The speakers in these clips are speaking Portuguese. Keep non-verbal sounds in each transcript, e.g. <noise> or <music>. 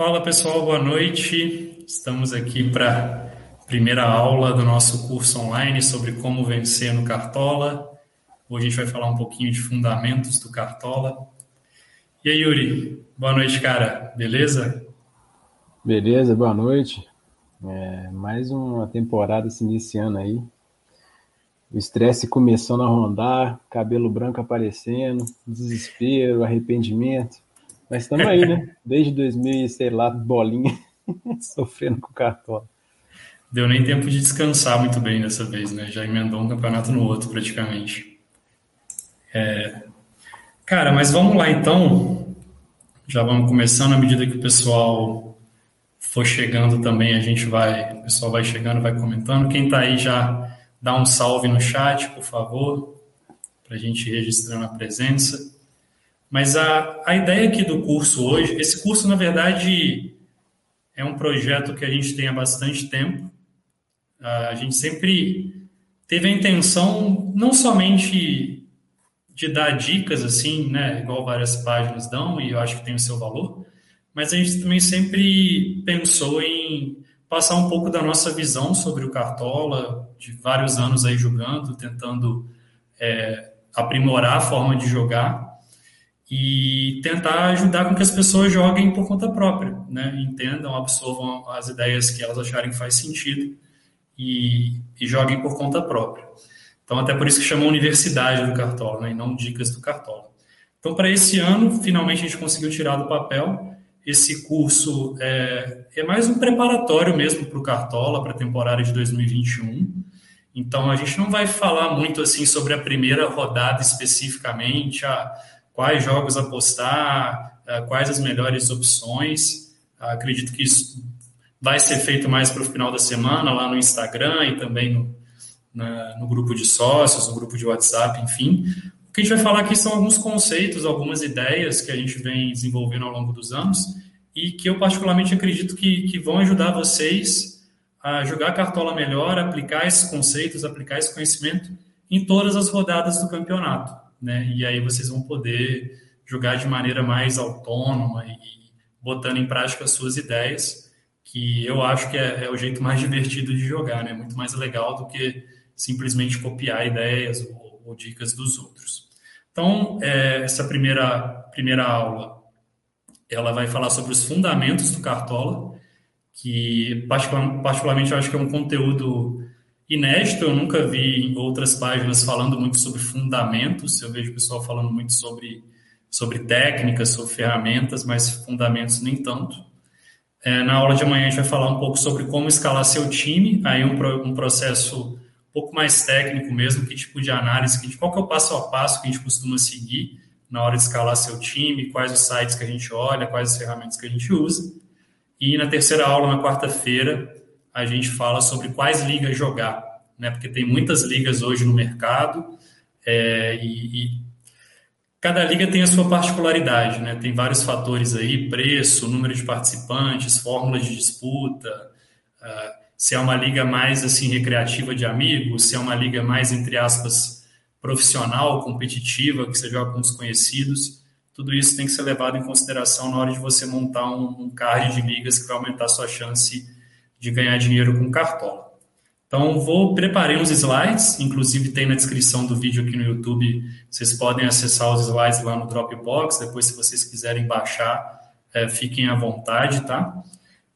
Fala pessoal, boa noite. Estamos aqui para a primeira aula do nosso curso online sobre como vencer no Cartola. Hoje a gente vai falar um pouquinho de fundamentos do Cartola. E aí, Yuri? Boa noite, cara. Beleza? Beleza, boa noite. É, mais uma temporada se iniciando aí. O estresse começando a rondar, cabelo branco aparecendo, desespero, arrependimento. Mas estamos aí, né? Desde 2000, sei lá, bolinha, <laughs> sofrendo com o cartola. Deu nem tempo de descansar muito bem dessa vez, né? Já emendou um campeonato no outro, praticamente. É... Cara, mas vamos lá então. Já vamos começando. À medida que o pessoal for chegando também, a gente vai. O pessoal vai chegando, vai comentando. Quem tá aí já dá um salve no chat, por favor, para a gente registrando a presença. Mas a, a ideia aqui do curso hoje, esse curso, na verdade, é um projeto que a gente tem há bastante tempo. A gente sempre teve a intenção não somente de dar dicas assim, né, igual várias páginas dão, e eu acho que tem o seu valor, mas a gente também sempre pensou em passar um pouco da nossa visão sobre o Cartola, de vários anos aí jogando, tentando é, aprimorar a forma de jogar e tentar ajudar com que as pessoas joguem por conta própria, né? entendam, absorvam as ideias que elas acharem que faz sentido e, e joguem por conta própria. Então, até por isso que chama Universidade do Cartola, né? e não Dicas do Cartola. Então, para esse ano, finalmente a gente conseguiu tirar do papel. Esse curso é, é mais um preparatório mesmo para o Cartola, para a temporada de 2021. Então, a gente não vai falar muito assim sobre a primeira rodada especificamente, a quais jogos apostar, eh, quais as melhores opções. Acredito que isso vai ser feito mais para o final da semana, lá no Instagram e também no, na, no grupo de sócios, no grupo de WhatsApp, enfim. O que a gente vai falar aqui são alguns conceitos, algumas ideias que a gente vem desenvolvendo ao longo dos anos e que eu particularmente acredito que, que vão ajudar vocês a jogar cartola melhor, aplicar esses conceitos, aplicar esse conhecimento em todas as rodadas do campeonato né? E aí vocês vão poder jogar de maneira mais autônoma e botando em prática as suas ideias, que eu acho que é, é o jeito mais divertido de jogar, né? Muito mais legal do que simplesmente copiar ideias ou, ou dicas dos outros. Então, é, essa primeira, primeira aula, ela vai falar sobre os fundamentos do Cartola, que particularmente eu acho que é um conteúdo inédito, eu nunca vi em outras páginas falando muito sobre fundamentos, eu vejo o pessoal falando muito sobre, sobre técnicas, sobre ferramentas, mas fundamentos nem tanto. É, na aula de amanhã a gente vai falar um pouco sobre como escalar seu time, aí um, um processo um pouco mais técnico mesmo, que tipo de análise, que, qual que é o passo a passo que a gente costuma seguir na hora de escalar seu time, quais os sites que a gente olha, quais as ferramentas que a gente usa. E na terceira aula, na quarta-feira, a gente fala sobre quais ligas jogar, né? Porque tem muitas ligas hoje no mercado é, e, e, cada liga tem a sua particularidade, né? Tem vários fatores aí, preço, número de participantes, fórmulas de disputa, uh, se é uma liga mais assim recreativa de amigos, se é uma liga mais entre aspas profissional, competitiva, que você joga com desconhecidos. Tudo isso tem que ser levado em consideração na hora de você montar um, um card de ligas que vai aumentar a sua chance de ganhar dinheiro com cartola. Então, vou preparei uns slides, inclusive tem na descrição do vídeo aqui no YouTube, vocês podem acessar os slides lá no Dropbox, depois se vocês quiserem baixar, é, fiquem à vontade, tá?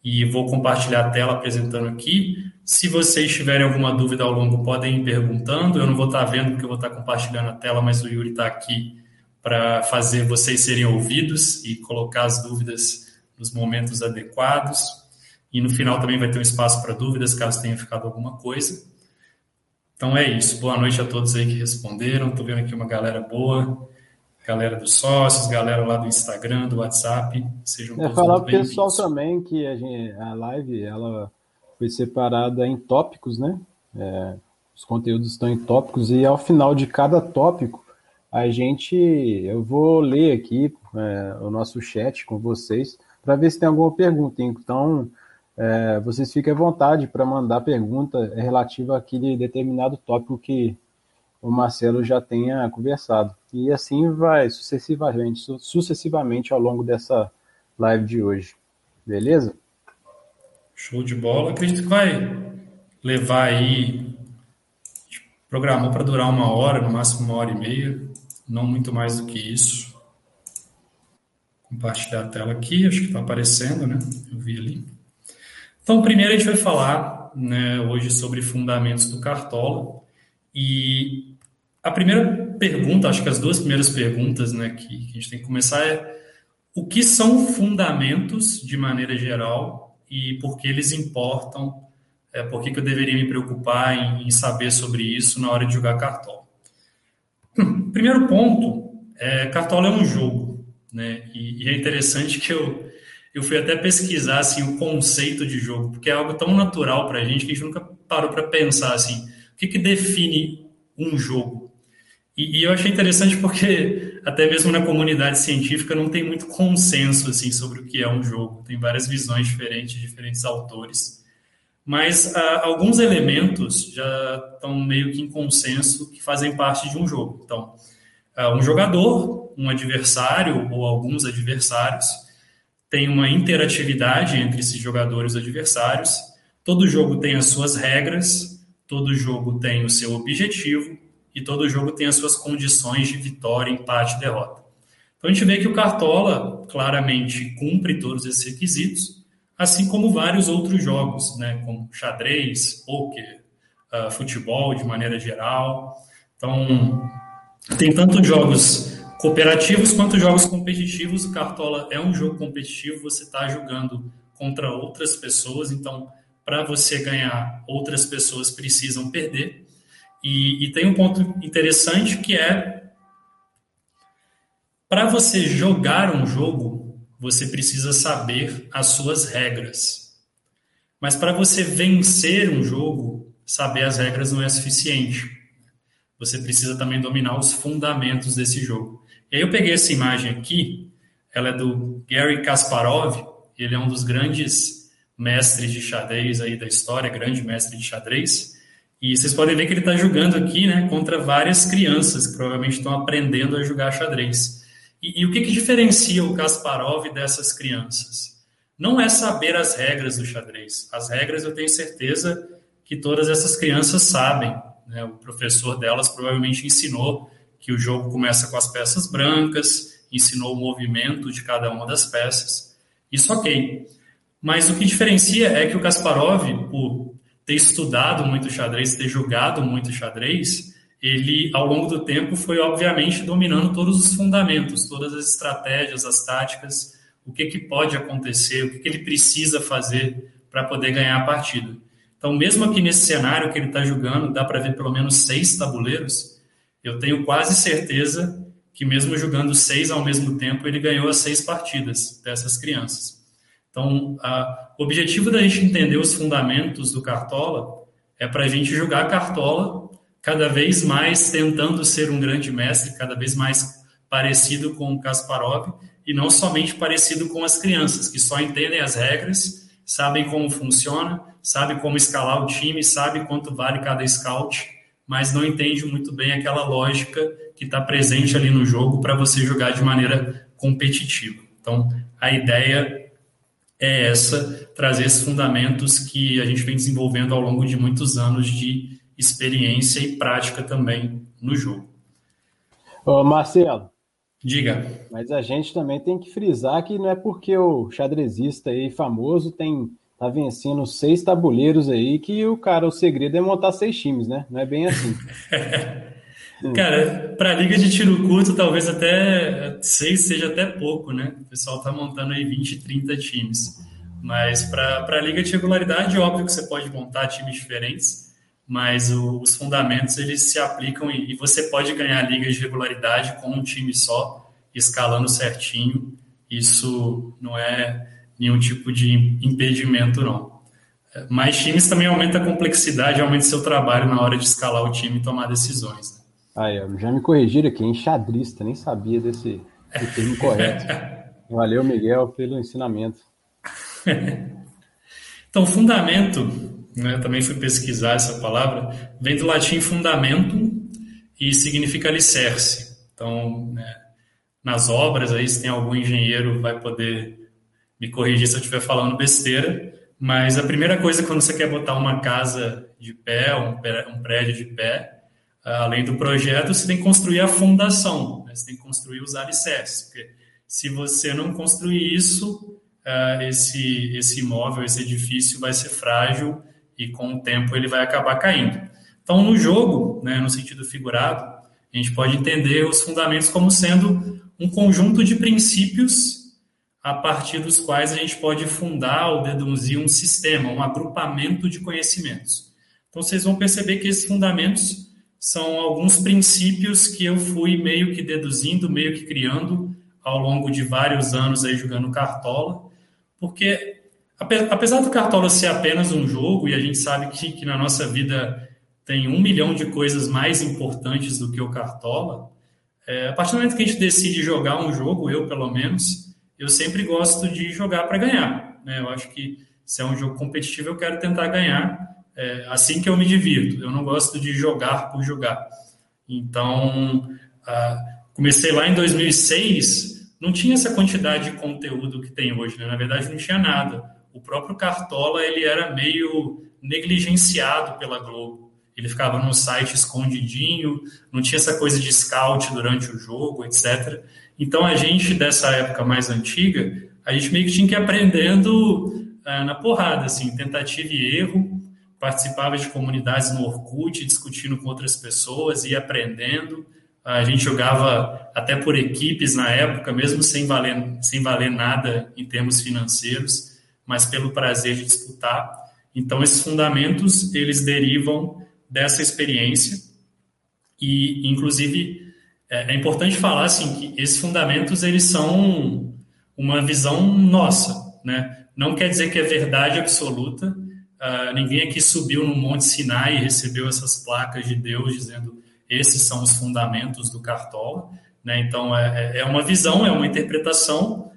E vou compartilhar a tela apresentando aqui. Se vocês tiverem alguma dúvida ao longo, podem ir perguntando. Eu não vou estar vendo porque eu vou estar compartilhando a tela, mas o Yuri está aqui para fazer vocês serem ouvidos e colocar as dúvidas nos momentos adequados. E no final também vai ter um espaço para dúvidas, caso tenha ficado alguma coisa. Então é isso. Boa noite a todos aí que responderam. Estou vendo aqui uma galera boa, galera dos sócios, galera lá do Instagram, do WhatsApp. Sejam é, falar para o pessoal também que a, gente, a live ela foi separada em tópicos, né? É, os conteúdos estão em tópicos e ao final de cada tópico a gente, eu vou ler aqui é, o nosso chat com vocês para ver se tem alguma pergunta. Então é, vocês fiquem à vontade para mandar pergunta relativa àquele determinado tópico que o Marcelo já tenha conversado. E assim vai sucessivamente, sucessivamente ao longo dessa live de hoje. Beleza? Show de bola. Acredito que vai levar aí. Programou para durar uma hora, no máximo uma hora e meia, não muito mais do que isso. Compartilhar a tela aqui, acho que está aparecendo, né? Eu vi ali. Então, primeiro a gente vai falar né, hoje sobre fundamentos do Cartola. E a primeira pergunta, acho que as duas primeiras perguntas né, que, a gente tem que começar é o que são fundamentos de maneira geral e por que eles importam, é, por que, que eu deveria me preocupar em, em, saber sobre isso na hora de jogar Cartola. Hum, primeiro ponto, é, Cartola é um jogo, né? E, e, é interessante que eu, eu fui até pesquisar assim, o conceito de jogo, porque é algo tão natural para a gente que a gente nunca parou para pensar assim, o que, que define um jogo? E, e, eu achei interessante porque <laughs> até mesmo na comunidade científica não tem muito consenso assim sobre o que é um jogo. Tem várias visões diferentes, diferentes autores. Mas ah, alguns elementos já estão meio que em consenso que fazem parte de um jogo. Então, ah, um jogador, um adversário ou alguns adversários tem uma interatividade entre esses jogadores adversários. Todo jogo tem as suas regras, todo jogo tem o seu objetivo e todo jogo tem as suas condições de vitória, empate derrota. Então a gente vê que o Cartola claramente cumpre todos esses requisitos, assim como vários outros jogos, né, como xadrez, poker, uh, futebol de maneira geral. Então tem tanto jogos cooperativos quanto jogos competitivos. O Cartola é um jogo competitivo, você está jogando contra outras pessoas, então para você ganhar, outras pessoas precisam perder. E, e tem um ponto interessante que é para você jogar um jogo, você precisa saber as suas regras. Mas para você vencer um jogo, saber as regras não é suficiente. Você precisa também dominar os fundamentos desse jogo. E aí eu peguei essa imagem aqui, ela é do Gary Kasparov, ele é um dos grandes mestres de xadrez aí da história, grande mestre de xadrez. E vocês podem ver que ele está jogando aqui né, contra várias crianças que provavelmente estão aprendendo a jogar xadrez. E, e o que, que diferencia o Kasparov dessas crianças? Não é saber as regras do xadrez. As regras eu tenho certeza que todas essas crianças sabem. Né? O professor delas provavelmente ensinou que o jogo começa com as peças brancas, ensinou o movimento de cada uma das peças. Isso ok. Mas o que diferencia é que o Kasparov, por ter estudado muito xadrez, ter jogado muito xadrez, ele, ao longo do tempo, foi obviamente dominando todos os fundamentos, todas as estratégias, as táticas, o que, que pode acontecer, o que, que ele precisa fazer para poder ganhar a partida. Então, mesmo aqui nesse cenário que ele está jogando, dá para ver pelo menos seis tabuleiros, eu tenho quase certeza que, mesmo jogando seis ao mesmo tempo, ele ganhou as seis partidas dessas crianças. Então, a, o objetivo da gente entender os fundamentos do Cartola é para a gente jogar Cartola cada vez mais tentando ser um grande mestre, cada vez mais parecido com o Kasparov e não somente parecido com as crianças, que só entendem as regras, sabem como funciona, sabem como escalar o time, sabem quanto vale cada scout, mas não entende muito bem aquela lógica que está presente ali no jogo para você jogar de maneira competitiva. Então, a ideia é essa, trazer esses fundamentos que a gente vem desenvolvendo ao longo de muitos anos de experiência e prática também no jogo. Ô Marcelo. Diga. Mas a gente também tem que frisar que não é porque o xadrezista aí famoso tem tá vencendo seis tabuleiros aí que o cara, o segredo é montar seis times, né? Não é bem assim. <laughs> Cara, para liga de tiro curto, talvez até seis seja até pouco, né? O pessoal está montando aí 20, 30 times. Mas para a liga de regularidade, óbvio que você pode montar times diferentes, mas o, os fundamentos eles se aplicam e, e, você pode ganhar liga de regularidade com um time só, escalando certinho. Isso não é nenhum tipo de impedimento, não. Mais times também aumenta a complexidade, aumenta seu trabalho na hora de escalar o time e tomar decisões. Né? Aí, já me corrigiram aqui, enxadrista, nem sabia desse, desse termo correto. <laughs> Valeu, Miguel, pelo ensinamento. <laughs> então, fundamento, né, também fui pesquisar essa palavra, vem do latim fundamento e significa alicerce. Então, né, nas obras aí, se tem algum engenheiro, vai poder me corrigir se eu estiver falando besteira, mas a primeira coisa quando você quer botar uma casa de pé, um, prédio de pé, além do projeto, você tem que construir a fundação, né? você tem que construir os alicerces, porque se você não construir isso, esse, esse imóvel, esse edifício vai ser frágil e com o tempo ele vai acabar caindo. Então, no jogo, né, no sentido figurado, a gente pode entender os fundamentos como sendo um conjunto de princípios a partir dos quais a gente pode fundar ou deduzir um sistema, um agrupamento de conhecimentos. Então, vocês vão perceber que esses fundamentos são alguns princípios que eu fui meio que deduzindo, meio que criando ao longo de vários anos aí jogando Cartola, porque apesar do Cartola ser apenas um jogo, e a gente sabe que, que na nossa vida tem um milhão de coisas mais importantes do que o Cartola, é, a partir do momento que a gente decide jogar um jogo, eu pelo menos, eu sempre gosto de jogar para ganhar. Né? Eu acho que se é um jogo competitivo, eu quero tentar ganhar é, assim que eu me divirto. Eu não gosto de jogar por jogar. Então, comecei lá em 2006, não tinha essa quantidade de conteúdo que tem hoje. Né? Na verdade, não tinha nada. O próprio Cartola ele era meio negligenciado pela Globo. Ele ficava no site escondidinho, não tinha essa coisa de scout durante o jogo, etc. Então a gente dessa época mais antiga, a gente meio que tinha que ir aprendendo ah, na porrada, assim, tentativa e erro. Participava de comunidades no Orkut, discutindo com outras pessoas e aprendendo. A gente jogava até por equipes na época, mesmo sem valer, sem valer nada em termos financeiros, mas pelo prazer de disputar. Então, esses fundamentos, eles derivam dessa experiência e, inclusive, é, é, importante falar assim que esses fundamentos eles são uma visão nossa, né? Não quer dizer que é verdade absoluta. Uh, ninguém aqui subiu no Monte Sinai e recebeu essas placas de Deus dizendo esses são os fundamentos do Cartola, né? Então é, é, é uma visão, é uma interpretação.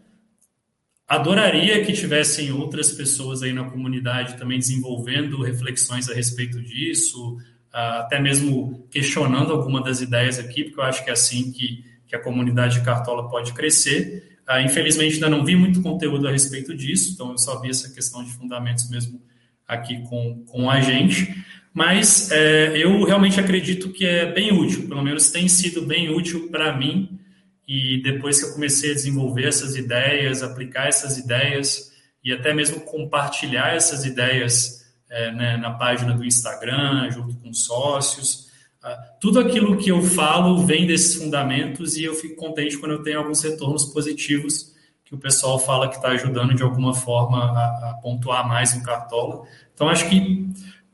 Adoraria que tivessem outras pessoas aí na comunidade também desenvolvendo reflexões a respeito disso, até mesmo questionando alguma das ideias aqui, porque eu acho que é assim que, que a comunidade de Cartola pode crescer. Uh, infelizmente, ainda não vi muito conteúdo a respeito disso, então eu só vi essa questão de fundamentos mesmo aqui com, com a gente. Mas é, eu realmente acredito que é bem útil, pelo menos tem sido bem útil para mim. E depois que eu comecei a desenvolver essas ideias, aplicar essas ideias e até mesmo compartilhar essas ideias é, né, na página do Instagram, junto com sócios. Ah, tudo aquilo que eu falo vem desses fundamentos e eu fico contente quando eu tenho alguns retornos positivos que o pessoal fala que está ajudando de alguma forma a, a, pontuar mais no Cartola. Então, acho que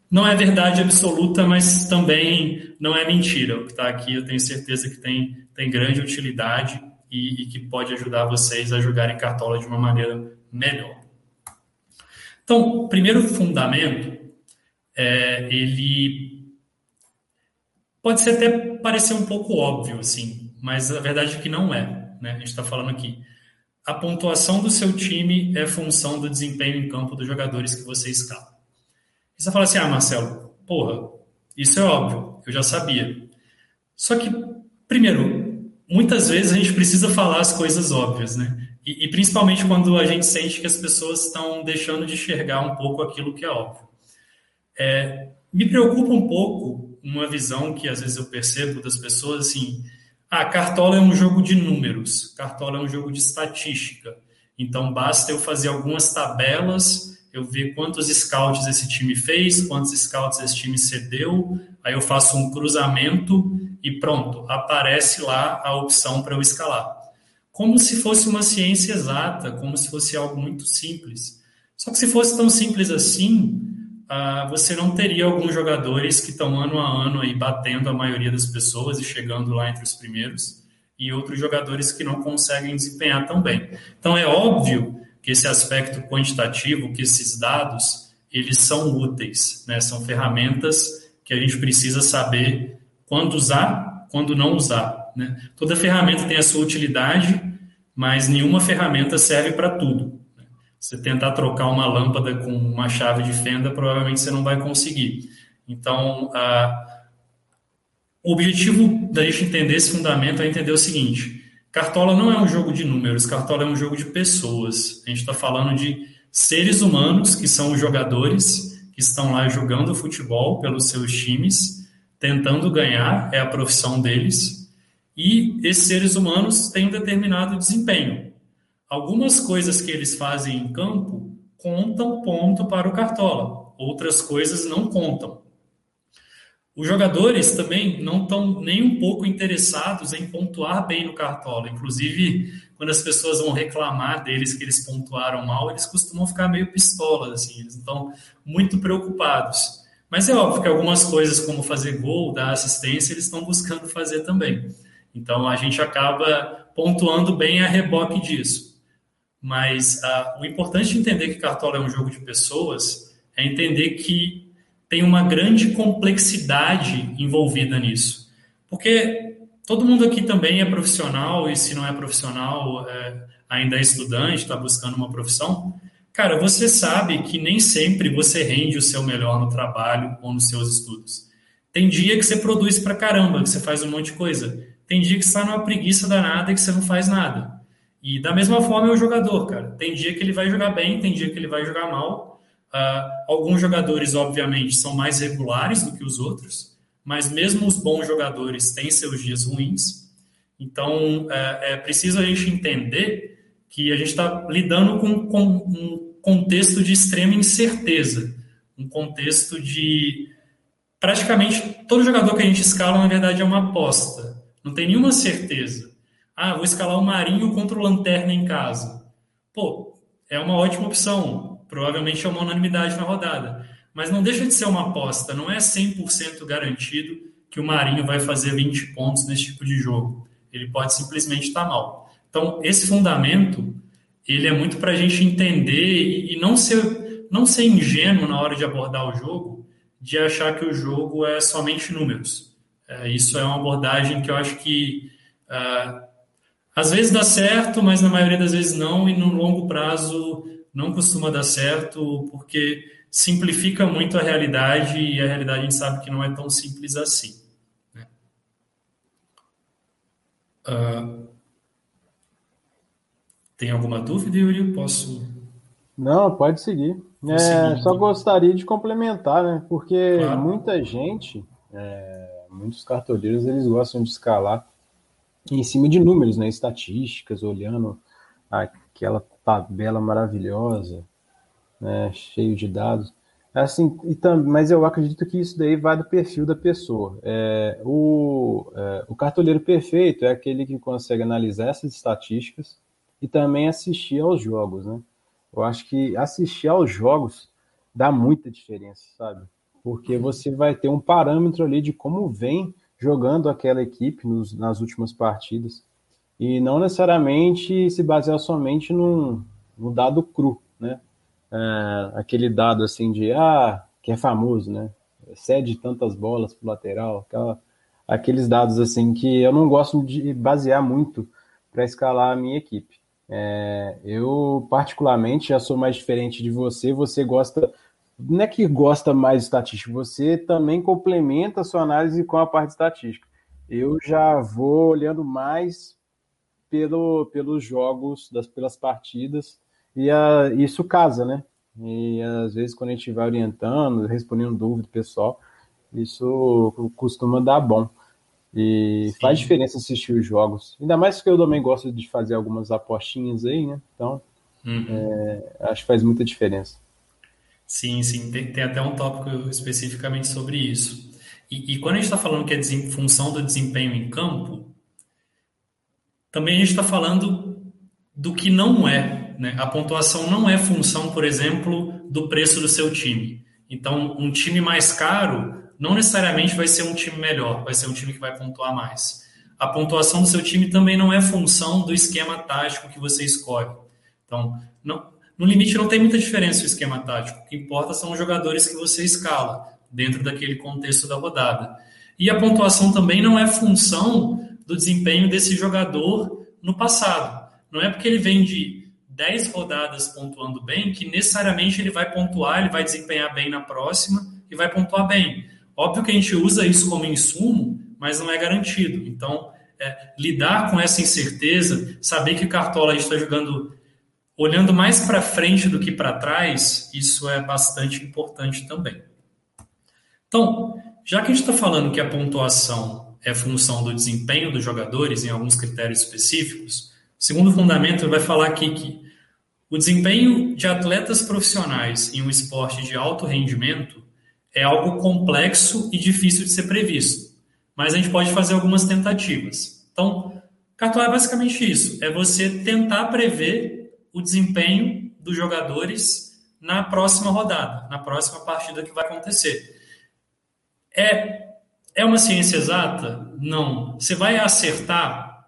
não é verdade absoluta, mas também não é mentira. O que está aqui eu tenho certeza que tem, tem grande utilidade e, e que pode ajudar vocês a jogarem Cartola de uma maneira melhor. Então, primeiro fundamento, é, ele pode ser até parecer um pouco óbvio, assim, mas a verdade é que não é. Né? A gente está falando aqui. A pontuação do seu time é função do desempenho em campo dos jogadores que você escala. E você fala assim, ah, Marcelo, porra, isso é óbvio, eu já sabia. Só que, primeiro, muitas vezes a gente precisa falar as coisas óbvias, né? E, e, principalmente quando a gente sente que as pessoas estão deixando de enxergar um pouco aquilo que é óbvio. É, me preocupa um pouco uma visão que às vezes eu percebo das pessoas assim: ah, Cartola é um jogo de números, Cartola é um jogo de estatística. Então basta eu fazer algumas tabelas, eu ver quantos scouts esse time fez, quantos scouts esse time cedeu, aí eu faço um cruzamento e pronto, aparece lá a opção para eu escalar como se fosse uma ciência exata, como se fosse algo muito simples. Só que se fosse tão simples assim, uh, você não teria alguns jogadores que estão ano a ano aí batendo a maioria das pessoas e chegando lá entre os primeiros, e outros jogadores que não conseguem desempenhar tão bem. Então é óbvio que esse aspecto quantitativo, que esses dados, eles são úteis, né? São ferramentas que a gente precisa saber quando usar, quando não usar. Né? Toda ferramenta tem a sua utilidade, mas nenhuma ferramenta serve para tudo. Né? Você tentar trocar uma lâmpada com uma chave de fenda, provavelmente você não vai conseguir. Então, a... o objetivo da gente entender esse fundamento é entender o seguinte: Cartola não é um jogo de números, Cartola é um jogo de pessoas. A gente está falando de seres humanos, que são os jogadores, que estão lá jogando futebol pelos seus times, tentando ganhar, é a profissão deles, e esses seres humanos têm um determinado desempenho. Algumas coisas que eles fazem em campo contam ponto para o Cartola, outras coisas não contam. Os jogadores também não estão nem um pouco interessados em pontuar bem no Cartola. Inclusive, quando as pessoas vão reclamar deles que eles pontuaram mal, eles costumam ficar meio pistolas, assim, eles estão muito preocupados. Mas é óbvio que algumas coisas, como fazer gol, dar assistência, eles estão buscando fazer também. Então, a gente acaba pontuando bem a reboque disso. Mas ah, o importante de entender que Cartola é um jogo de pessoas é entender que tem uma grande complexidade envolvida nisso. Porque todo mundo aqui também é profissional, e se não é profissional, é, ainda é estudante, está buscando uma profissão. Cara, você sabe que nem sempre você rende o seu melhor no trabalho ou nos seus estudos. Tem dia que você produz pra caramba, que você faz um monte de coisa. Tem dia que você está numa preguiça danada e que você não faz nada. E da mesma forma é o jogador, cara. Tem dia que ele vai jogar bem, tem dia que ele vai jogar mal. Uh, alguns jogadores, obviamente, são mais regulares do que os outros, mas mesmo os bons jogadores têm seus dias ruins. Então, é, é preciso a gente entender que a gente está lidando com, com um contexto de extrema incerteza, um contexto de praticamente todo jogador que a gente escala, na verdade, é uma aposta. Não tem nenhuma certeza. Ah, vou escalar o Marinho contra o Lanterna em casa. Pô, é uma ótima opção provavelmente é uma unanimidade na rodada. Mas não deixa de ser uma aposta, não é 100% garantido que o Marinho vai fazer 20 pontos nesse tipo de jogo. Ele pode simplesmente estar mal. Então, esse fundamento, ele é muito para a gente entender e não ser, não ser ingênuo na hora de abordar o jogo, de achar que o jogo é somente números. É, isso é uma abordagem que eu acho que uh, às vezes dá certo, mas na maioria das vezes não, e no longo prazo não costuma dar certo porque simplifica muito a realidade e a realidade a gente sabe que não é tão simples assim. Né? Uh, tem alguma dúvida, Yuri? Posso. Não, pode seguir. É, só gostaria de complementar, né? Porque claro. muita gente, é, muitos cartoleiros, eles gostam de escalar em cima de números, né? Estatísticas, olhando aquela tabela maravilhosa, né, cheio de dados. Assim, mas eu acredito que isso daí vai do perfil da pessoa. É, o, é, o cartoleiro perfeito é aquele que consegue analisar essas estatísticas e também assistir aos jogos, né? Eu acho que assistir aos jogos dá muita diferença, sabe? Porque você vai ter um parâmetro ali de como vem jogando aquela equipe nos, nas últimas partidas e não necessariamente se basear somente num, no dado cru, né? É, aquele dado assim de ah, que é famoso, né? Cede tantas bolas para lateral, aquela, aqueles dados assim que eu não gosto de basear muito para escalar a minha equipe. É, eu particularmente já sou mais diferente de você. Você gosta, não é que gosta mais de estatística, você também complementa a sua análise com a parte estatística. Eu já vou olhando mais pelo, pelos jogos, das, pelas partidas, e a, isso casa, né? E às vezes quando a gente vai orientando, respondendo dúvida pessoal, isso costuma dar bom. E Sim. faz diferença assistir os jogos. Ainda mais que eu também gosto de fazer algumas apostinhas aí, né? Então, uhum. é, acho que faz muita diferença. Sim, sim. Tem, tem até um tópico especificamente sobre isso. E, e quando a gente está falando que é função do desempenho em campo, também a gente está falando do que não é. Né? A pontuação não é função, por exemplo, do preço do seu time. Então, um time mais caro não necessariamente vai ser um time melhor, vai ser um time que vai pontuar mais. A pontuação do seu time também não é função do esquema tático que você escolhe. Então, não, no limite não tem muita diferença o esquema tático. O que importa são os jogadores que você escala dentro daquele contexto da rodada. E a pontuação também não é função do desempenho desse jogador no passado. Não é porque ele vem de 10 rodadas pontuando bem que necessariamente ele vai pontuar, ele vai desempenhar bem na próxima e vai pontuar bem. Óbvio que a gente usa isso como insumo, mas não é garantido. Então, é, lidar com essa incerteza, saber que o Cartola está jogando olhando mais para frente do que para trás, isso é bastante importante também. Então, já que a gente está falando que a pontuação é função do desempenho dos jogadores em alguns critérios específicos, o segundo fundamento vai falar aqui que o desempenho de atletas profissionais em um esporte de alto rendimento é algo complexo e difícil de ser previsto, mas a gente pode fazer algumas tentativas. Então, Cartola é basicamente isso: é você tentar prever o desempenho dos jogadores na próxima rodada, na próxima partida que vai acontecer. É, é uma ciência exata? Não. Você vai acertar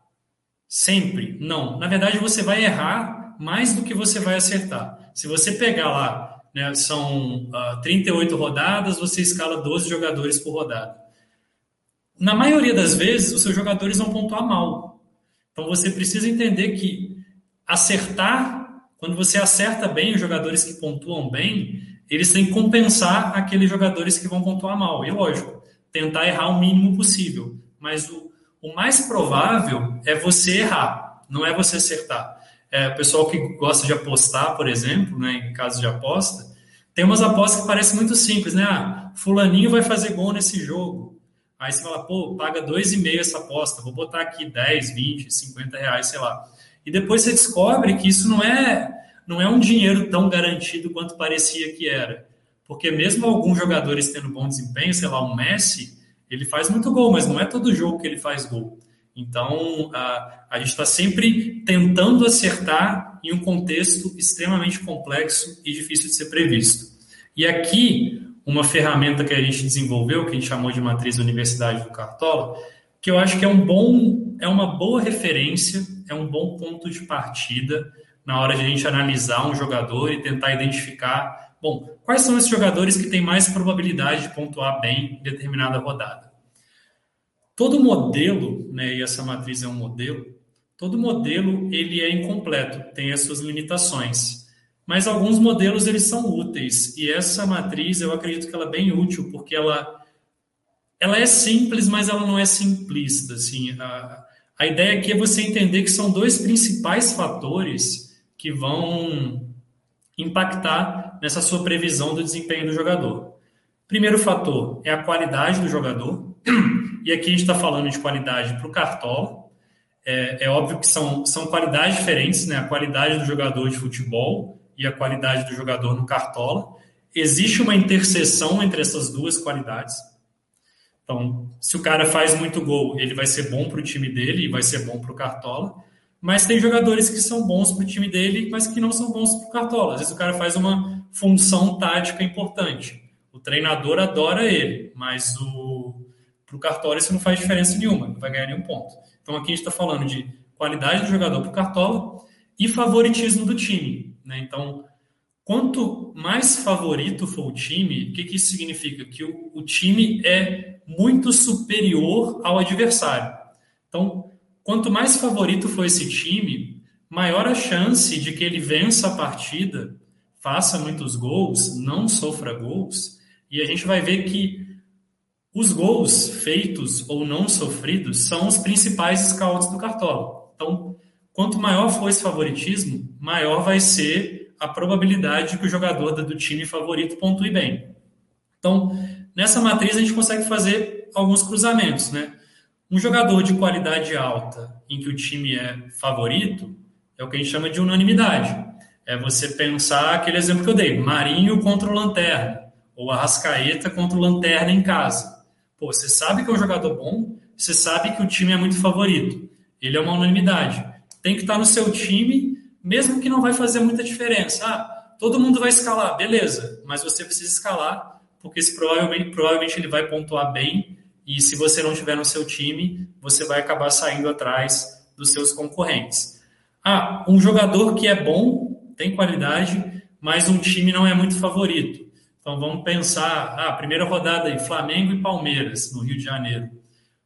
sempre? Não. Na verdade, você vai errar mais do que você vai acertar. Se você pegar lá, né, são uh, ah, 38 rodadas, você escala 12 jogadores por rodada. Na maioria das vezes, os seus jogadores vão pontuar mal. Então você precisa entender que acertar, quando você acerta bem os jogadores que pontuam bem, eles têm que compensar aqueles jogadores que vão pontuar mal. E lógico, tentar errar o mínimo possível. Mas o, o mais provável é você errar, não é você acertar. É, o pessoal que gosta de apostar, por exemplo, né, em caso de aposta, tem umas apostas que parecem muito simples, né? Ah, fulaninho vai fazer gol nesse jogo. Aí você fala, pô, paga dois e meio essa aposta, vou botar aqui 10, 20, 50 reais, sei lá. E depois você descobre que isso não é não é um dinheiro tão garantido quanto parecia que era. Porque mesmo alguns jogadores tendo bom desempenho, sei lá, o Messi, ele faz muito gol, mas não é todo jogo que ele faz gol. Então, a, a gente está sempre tentando acertar em um contexto extremamente complexo e difícil de ser previsto. E aqui, uma ferramenta que a gente desenvolveu, que a gente chamou de matriz da Universidade do Cartola, que eu acho que é um bom, é uma boa referência, é um bom ponto de partida na hora de a gente analisar um jogador e tentar identificar, bom, quais são esses jogadores que têm mais probabilidade de pontuar bem em determinada rodada. Todo modelo, né, e essa matriz é um modelo, todo modelo ele é incompleto, tem as suas limitações. Mas alguns modelos eles são úteis e essa matriz eu acredito que ela é bem útil porque ela ela é simples, mas ela não é simplista, assim. A, a ideia aqui é você entender que são dois principais fatores que vão impactar nessa sua previsão do desempenho do jogador. Primeiro fator é a qualidade do jogador, e aqui a gente está falando de qualidade para o Cartola. É, é, óbvio que são, são qualidades diferentes, né? a qualidade do jogador de futebol e a qualidade do jogador no Cartola. Existe uma interseção entre essas duas qualidades. Então, se o cara faz muito gol, ele vai ser bom para o time dele e vai ser bom para o Cartola. Mas tem jogadores que são bons para o time dele, mas que não são bons para o Cartola. Às vezes o cara faz uma função tática importante. O treinador adora ele, mas para o Cartola isso não faz diferença nenhuma, não vai ganhar nenhum ponto. Então aqui a gente está falando de qualidade do jogador para o Cartola e favoritismo do time. Né? Então, quanto mais favorito for o time, o que, que isso significa? Que o, o time é muito superior ao adversário. Então, Quanto mais favorito for esse time, maior a chance de que ele vença a partida, faça muitos gols, não sofra gols, e a gente vai ver que os gols feitos ou não sofridos são os principais scouts do Cartola. Então, quanto maior for esse favoritismo, maior vai ser a probabilidade de que o jogador do time favorito pontue bem. Então, nessa matriz a gente consegue fazer alguns cruzamentos, né? Um jogador de qualidade alta, em que o time é favorito, é o que a gente chama de unanimidade. É você pensar aquele exemplo que eu dei, Marinho contra o Lanterna, ou Arrascaeta contra o Lanterna em casa. Pô, você sabe que é um jogador bom, você sabe que o time é muito favorito. Ele é uma unanimidade. Tem que estar no seu time, mesmo que não vai fazer muita diferença. Ah, todo mundo vai escalar, beleza, mas você precisa escalar, porque se provavelmente, provavelmente ele vai pontuar bem e se você não tiver no seu time, você vai acabar saindo atrás dos seus concorrentes. Ah, um jogador que é bom, tem qualidade, mas um time não é muito favorito. Então vamos pensar, ah, primeira rodada aí, Flamengo e Palmeiras, no Rio de Janeiro.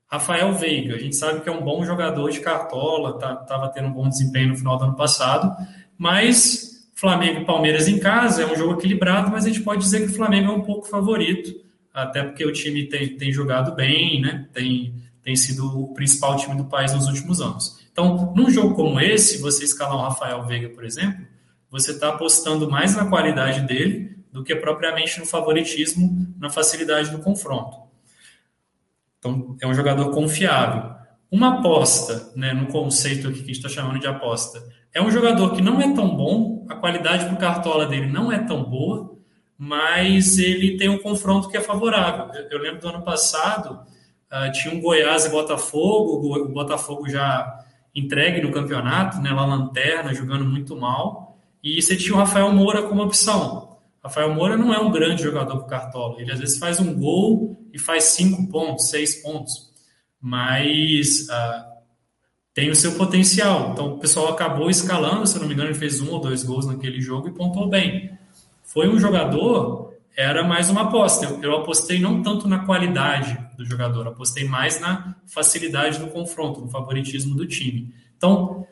Rafael Veiga, a gente sabe que é um bom jogador de cartola, estava tá, tendo um bom desempenho no final do ano passado, mas Flamengo e Palmeiras em casa é um jogo equilibrado, mas a gente pode dizer que o Flamengo é um pouco favorito até porque o time tem, tem jogado bem, né? Tem, tem sido o principal time do país nos últimos anos. Então, num jogo como esse, você escalar o Rafael Veiga, por exemplo, você está apostando mais na qualidade dele do que propriamente no favoritismo, na facilidade do confronto. Então, é um jogador confiável. Uma aposta, né, no conceito que a gente está chamando de aposta, é um jogador que não é tão bom, a qualidade para o cartola dele não é tão boa, mas ele tem um confronto que é favorável. Eu, eu lembro do ano passado, uh, tinha um Goiás e Botafogo, o Botafogo já entregue no campeonato, né, lá lanterna, jogando muito mal, e você tinha o Rafael Moura como opção. Rafael Moura não é um grande jogador para o Cartola, ele às vezes faz um gol e faz cinco pontos, seis pontos, mas uh, tem o seu potencial. Então o pessoal acabou escalando, se não me engano, ele fez um ou dois gols naquele jogo e pontuou bem. Foi um jogador, era mais uma aposta. Eu, eu apostei não tanto na qualidade do jogador, apostei mais na facilidade do confronto, no favoritismo do time. Então,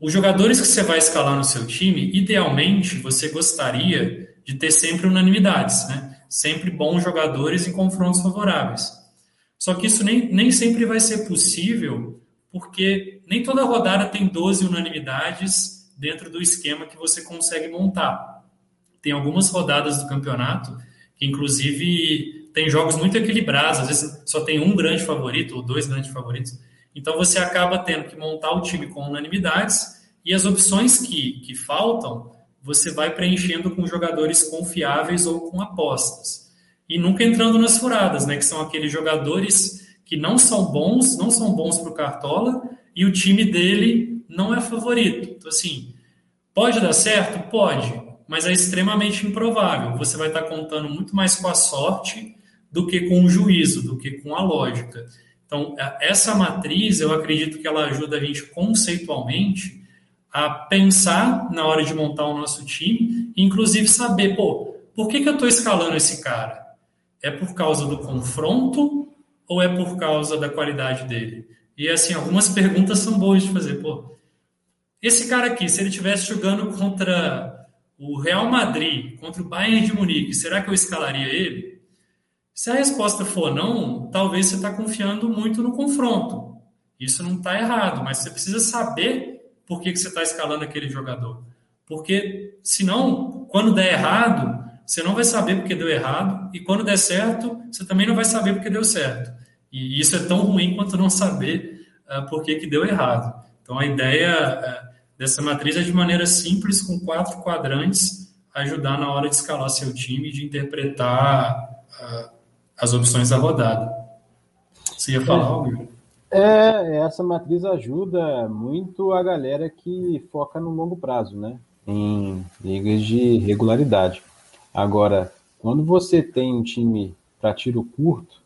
os jogadores que você vai escalar no seu time, idealmente você gostaria de ter sempre unanimidades, né? Sempre bons jogadores em confrontos favoráveis. Só que isso nem, nem sempre vai ser possível, porque nem toda rodada tem 12 unanimidades dentro do esquema que você consegue montar. Tem algumas rodadas do campeonato que, inclusive, tem jogos muito equilibrados, às vezes só tem um grande favorito ou dois grandes favoritos. Então você acaba tendo que montar o time com unanimidades e as opções que, que faltam você vai preenchendo com jogadores confiáveis ou com apostas. E nunca entrando nas furadas, né? Que são aqueles jogadores que não são bons, não são bons para o Cartola, e o time dele não é favorito. Então, assim, pode dar certo? Pode, mas é extremamente improvável. Você vai estar contando muito mais com a sorte do que com o juízo, do que com a lógica. Então, essa matriz, eu acredito que ela ajuda a gente conceitualmente a pensar na hora de montar o nosso time, inclusive saber, pô, por que, que eu estou escalando esse cara? É por causa do confronto ou é por causa da qualidade dele? E assim, algumas perguntas são boas de fazer, pô. Esse cara aqui, se ele estivesse jogando contra o Real Madrid, contra o Bayern de Munique, será que eu escalaria ele? Se a resposta for não, talvez você está confiando muito no confronto. Isso não está errado, mas você precisa saber por que, que você está escalando aquele jogador. Porque, senão, quando der errado, você não vai saber porque deu errado, e quando der certo, você também não vai saber porque deu certo. E isso é tão ruim quanto não saber uh, por que, que deu errado. Então, a ideia uh, dessa matriz é de maneira simples, com quatro quadrantes, ajudar na hora de escalar seu time e de interpretar uh, as opções da rodada. Você ia falar, Algo? É, essa matriz ajuda muito a galera que foca no longo prazo, né? Em ligas de regularidade. Agora, quando você tem um time para tiro curto,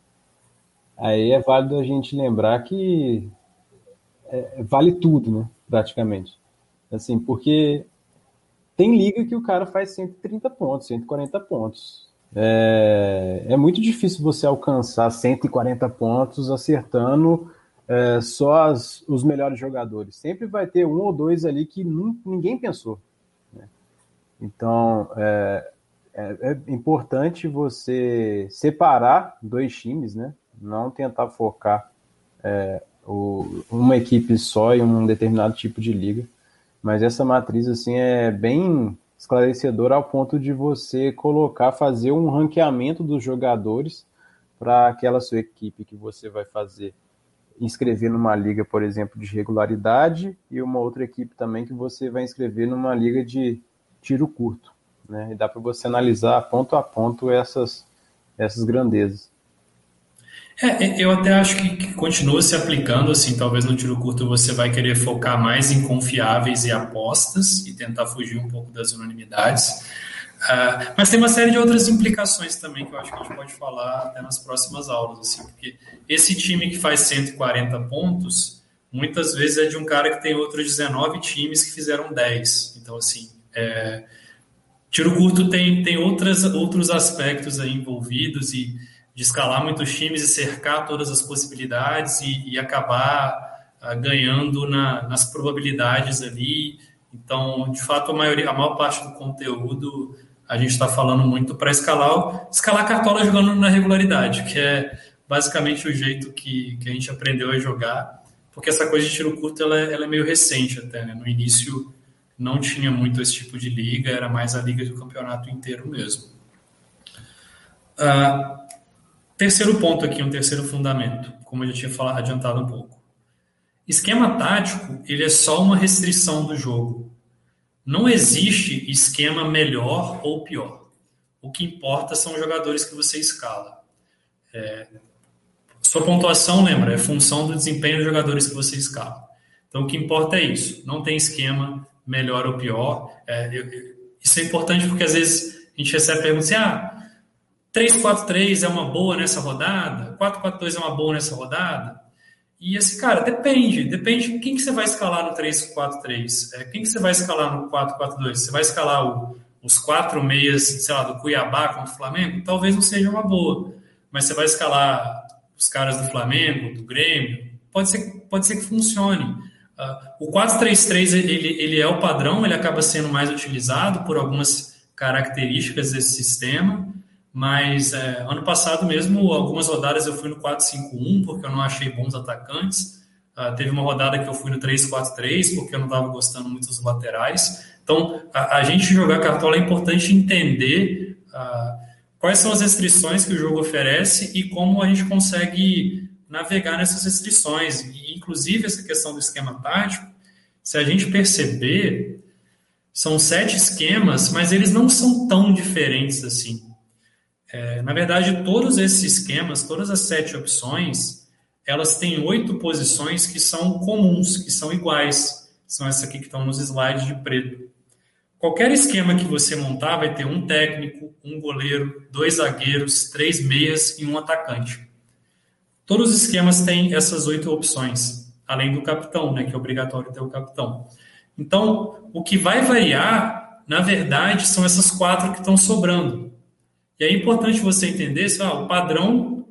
aí é válido a gente lembrar que é, vale tudo, né? Praticamente. Assim, porque tem liga que o cara faz 130 pontos, 140 pontos. É, é muito difícil você alcançar 140 pontos acertando é, só as, os melhores jogadores. Sempre vai ter um ou dois ali que ninguém pensou. Né? Então, é, é, é, importante você separar dois times, né? Não tentar focar é, o, uma equipe só em um determinado tipo de liga. Mas essa matriz assim é bem esclarecedora ao ponto de você colocar, fazer um ranqueamento dos jogadores para aquela sua equipe que você vai fazer inscrever numa liga, por exemplo, de regularidade e uma outra equipe também que você vai inscrever numa liga de tiro curto. Né? E dá para você analisar ponto a ponto essas, essas grandezas. É, eu até acho que, que, continua se aplicando, assim, talvez no tiro curto você vai querer focar mais em confiáveis e apostas e tentar fugir um pouco das unanimidades. Uh, mas tem uma série de outras implicações também que eu acho que a gente pode falar até nas próximas aulas, assim, porque esse time que faz 140 pontos, muitas vezes é de um cara que tem outros 19 times que fizeram 10. Então, assim, é, tiro curto tem, tem outras, outros aspectos aí envolvidos e de escalar muitos times e cercar todas as possibilidades e, e acabar uh, ganhando na, nas probabilidades ali. Então, de fato, a maioria, a maior parte do conteúdo a gente está falando muito para escalar, escalar cartola jogando na regularidade, que é basicamente o jeito que, que a gente aprendeu a jogar, porque essa coisa de tiro curto ela, é, ela é meio recente até, né? No início não tinha muito esse tipo de liga, era mais a liga do campeonato inteiro mesmo. Uh, terceiro ponto aqui, um terceiro fundamento, como eu já tinha falado, adiantado um pouco. Esquema tático, ele é só uma restrição do jogo. Não existe esquema melhor ou pior. O que importa são os jogadores que você escala. É, sua pontuação, lembra, é função do desempenho dos jogadores que você escala. Então, o que importa é isso. Não tem esquema melhor ou pior. É, eu, isso é importante porque, às vezes, a gente recebe perguntas assim, ah, 3-4-3 é uma boa nessa rodada? 4-4-2 é uma boa nessa rodada? E esse cara, depende, depende de quem que você vai escalar no 3-4-3. É, quem que você vai escalar no 4-4-2? Você vai escalar o, os quatro meias, sei lá, do Cuiabá contra o Flamengo? Talvez não seja uma boa. Mas você vai escalar os caras do Flamengo, do Grêmio? Pode ser, pode ser que funcione. Uh, o 4-3-3 ele, ele é o padrão, ele acaba sendo mais utilizado por algumas características desse sistema. Mas é, ano passado mesmo, algumas rodadas eu fui no 4-5-1 porque eu não achei bons atacantes. Uh, teve uma rodada que eu fui no 3-4-3 porque eu não estava gostando muito dos laterais. Então, a, a, gente jogar cartola é importante entender uh, quais são as restrições que o jogo oferece e como a gente consegue navegar nessas restrições. E, inclusive, essa questão do esquema tático, se a gente perceber, são sete esquemas, mas eles não são tão diferentes assim. É, na verdade, todos esses esquemas, todas as sete opções, elas têm oito posições que são comuns, que são iguais. São essas aqui que estão nos slides de preto. Qualquer esquema que você montar vai ter um técnico, um goleiro, dois zagueiros, três meias e um atacante. Todos os esquemas têm essas oito opções, além do capitão, né, que é obrigatório ter o capitão. Então, o que vai variar, na verdade, são essas quatro que estão sobrando. E é importante você entender se ah, o padrão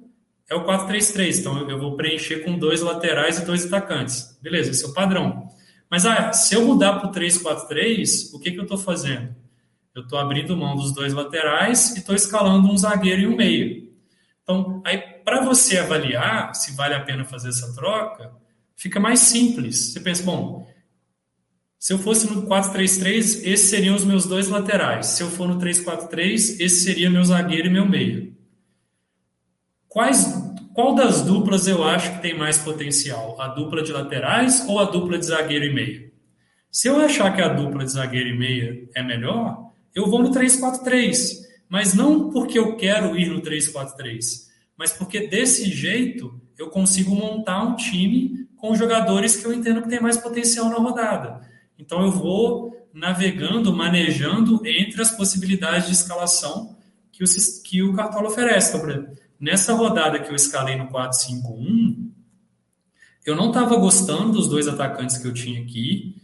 é o 4-3-3, então eu vou preencher com dois laterais e dois atacantes. Beleza, esse é o padrão. Mas ah, se eu mudar para o 3-4-3, o que, que eu estou fazendo? Eu estou abrindo mão dos dois laterais e estou escalando um zagueiro e um meio. Então, aí para você avaliar se vale a pena fazer essa troca, fica mais simples. Você pensa, bom, se eu fosse no 4-3-3, esses seriam os meus dois laterais. Se eu for no 3-4-3, esse seria meu zagueiro e meu meio. Quais, qual das duplas eu acho que tem mais potencial? A dupla de laterais ou a dupla de zagueiro e meia? Se eu achar que a dupla de zagueiro e meia é melhor, eu vou no 3-4-3. Mas não porque eu quero ir no 3-4-3, mas porque desse jeito eu consigo montar um time com jogadores que eu entendo que tem mais potencial na rodada. Então eu vou navegando, manejando entre as possibilidades de escalação que o, que o Cartola oferece. Então, por exemplo, nessa rodada que eu escalei no 4-5-1, eu não estava gostando dos dois atacantes que eu tinha aqui.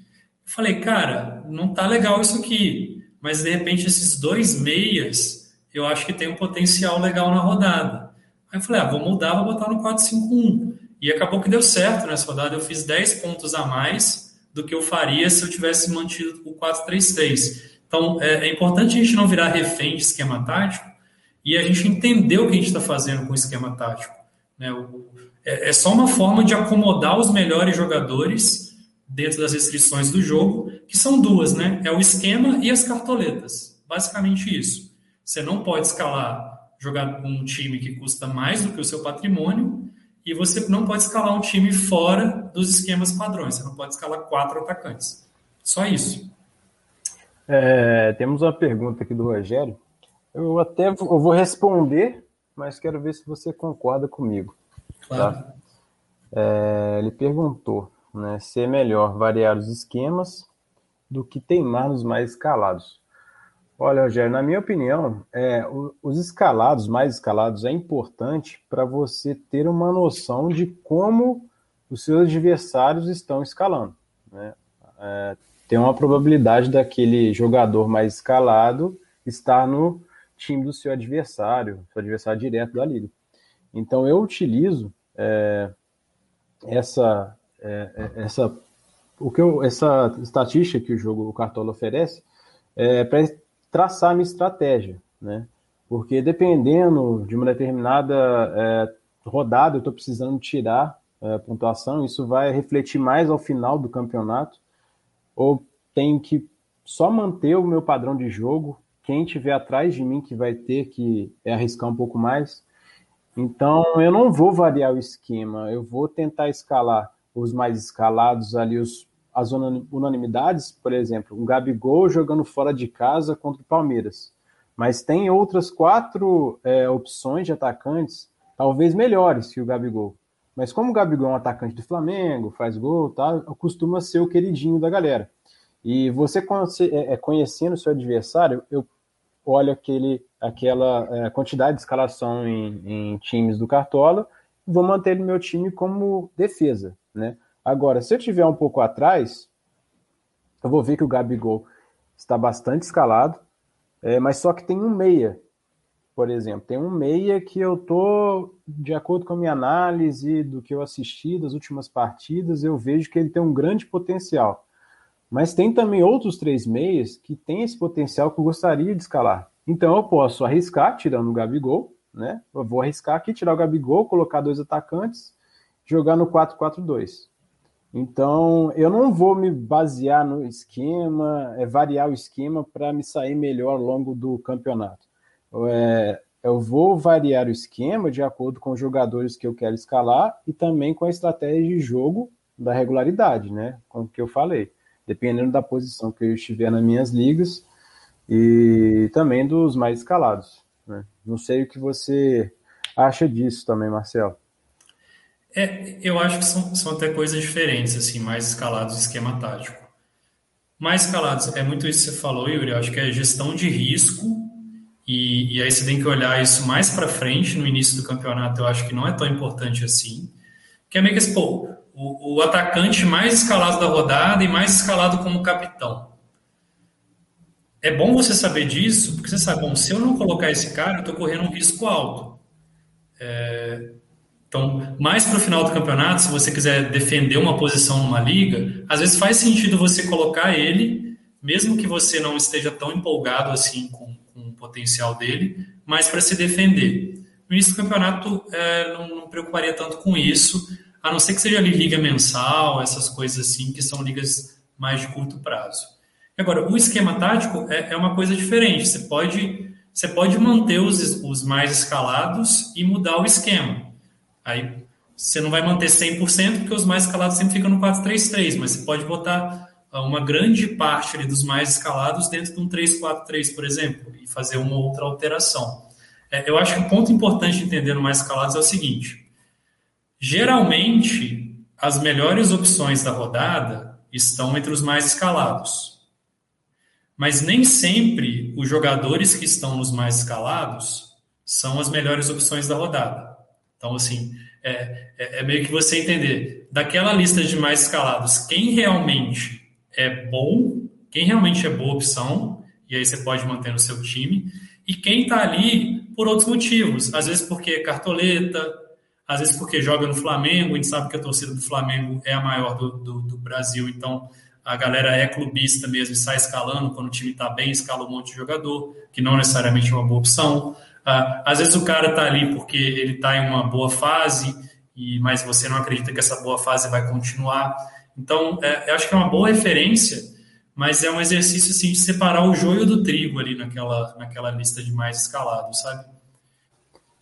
Falei, cara, não tá legal isso aqui. Mas de repente esses dois meias, eu acho que tem um potencial legal na rodada. Aí eu falei, ah, vou mudar, vou botar no 4-5-1. E acabou que deu certo nessa rodada. Eu fiz 10 pontos a mais do que eu faria se eu tivesse mantido o 4-3-3. Então, é, é, importante a gente não virar refém de esquema tático e a gente entender o que a gente está fazendo com o esquema tático. Né? O, é, é, só uma forma de acomodar os melhores jogadores dentro das restrições do jogo, que são duas, né? É o esquema e as cartoletas. Basicamente isso. Você não pode escalar jogar com um time que custa mais do que o seu patrimônio e você não pode escalar um time fora dos esquemas padrões. Você não pode escalar quatro atacantes. Só isso. É, temos uma pergunta aqui do Rogério. Eu até eu vou responder, mas quero ver se você concorda comigo. Claro. Tá? É, ele perguntou né, se é melhor variar os esquemas do que teimar nos mais escalados. Olha, Rogério, na minha opinião, é, os escalados, mais escalados, é importante para você ter uma noção de como os seus adversários estão escalando. Né? É, tem uma probabilidade daquele jogador mais escalado estar no time do seu adversário, seu adversário direto da liga. Então eu utilizo é, essa, é, é essa, o que eu, essa estatística que o jogo o Cartola oferece é, para traçar minha estratégia, né? Porque dependendo de uma determinada é, rodada eu estou precisando tirar é, pontuação, isso vai refletir mais ao final do campeonato, ou tenho que só manter o meu padrão de jogo, quem tiver atrás de mim que vai ter que arriscar um pouco mais. Então eu não vou variar o esquema, eu vou tentar escalar os mais escalados ali, os, as unanimidades, por exemplo, um Gabigol jogando fora de casa contra o Palmeiras. Mas tem outras quatro é, opções de atacantes, talvez melhores que o Gabigol. Mas como o Gabigol é um atacante do Flamengo, faz gol, tá, costuma ser o queridinho da galera. E você é, é, conhecendo o seu adversário, eu olho aquele, aquela é, quantidade de escalação em, em times do Cartola vou manter o meu time como defesa. Né? Agora, se eu tiver um pouco atrás, eu vou ver que o Gabigol está bastante escalado, é, mas só que tem um meia, por exemplo. Tem um meia que eu tô, de acordo com a minha análise do que eu assisti das últimas partidas, eu vejo que ele tem um grande potencial. Mas tem também outros três meias que têm esse potencial que eu gostaria de escalar. Então eu posso arriscar tirando o Gabigol, né? Eu vou arriscar aqui, tirar o Gabigol, colocar dois atacantes, jogar no 4-4-2. Então, eu não vou me basear no esquema, é, variar o esquema para me sair melhor ao longo do campeonato. É, eu vou variar o esquema de acordo com os jogadores que eu quero escalar e também com a estratégia de jogo da regularidade, né? Como que eu falei dependendo da posição que eu estiver nas minhas ligas e também dos mais escalados. Né? Não sei o que você acha disso também, Marcelo. É, eu acho que são, são até coisas diferentes, assim, mais escalados esquema tático. Mais escalados, é muito isso que você falou, Yuri, eu acho que é gestão de risco e, e aí você tem que olhar isso mais para frente, no início do campeonato, eu acho que não é tão importante assim. Que é meio que assim, pô, o, o atacante mais escalado da rodada e mais escalado como capitão. É bom você saber disso, porque você sabe, bom, se eu não colocar esse cara, eu estou correndo um risco alto. É, então, mais para o final do campeonato, se você quiser defender uma posição numa liga, às vezes faz sentido você colocar ele, mesmo que você não esteja tão empolgado assim com, com o potencial dele, mas para se defender. No início do campeonato, é, não, não preocuparia tanto com isso, a não ser que seja ali liga mensal, essas coisas assim, que são ligas mais de curto prazo. Agora, o esquema tático é, é uma coisa diferente. Você pode, você pode manter os, os mais escalados e mudar o esquema. Aí você não vai manter 100%, porque os mais escalados sempre ficam no 4-3-3, mas você pode botar ah, uma grande parte ali dos mais escalados dentro de um 3-4-3, por exemplo, e fazer uma outra alteração. É, eu acho que o ponto importante de entender no mais escalados é o seguinte: Geralmente, as melhores opções da rodada estão entre os mais escalados. Mas nem sempre os jogadores que estão nos mais escalados são as melhores opções da rodada. Então, assim, é, é, é meio que você entender daquela lista de mais escalados quem realmente é bom, quem realmente é boa opção, e aí você pode manter no seu time, e quem está ali por outros motivos. Às vezes porque é cartoleta, às vezes porque joga no Flamengo, a gente sabe que a torcida do Flamengo é a maior do, do, do Brasil, então a galera é clubista mesmo sai escalando, quando o time está bem, escala um monte de jogador, que não necessariamente é uma boa opção. Ah, às vezes o cara está ali porque ele está em uma boa fase, e mas você não acredita que essa boa fase vai continuar. Então, é, eu acho que é uma boa referência, mas é um exercício assim, de separar o joio do trigo ali naquela, naquela lista de mais escalados, sabe?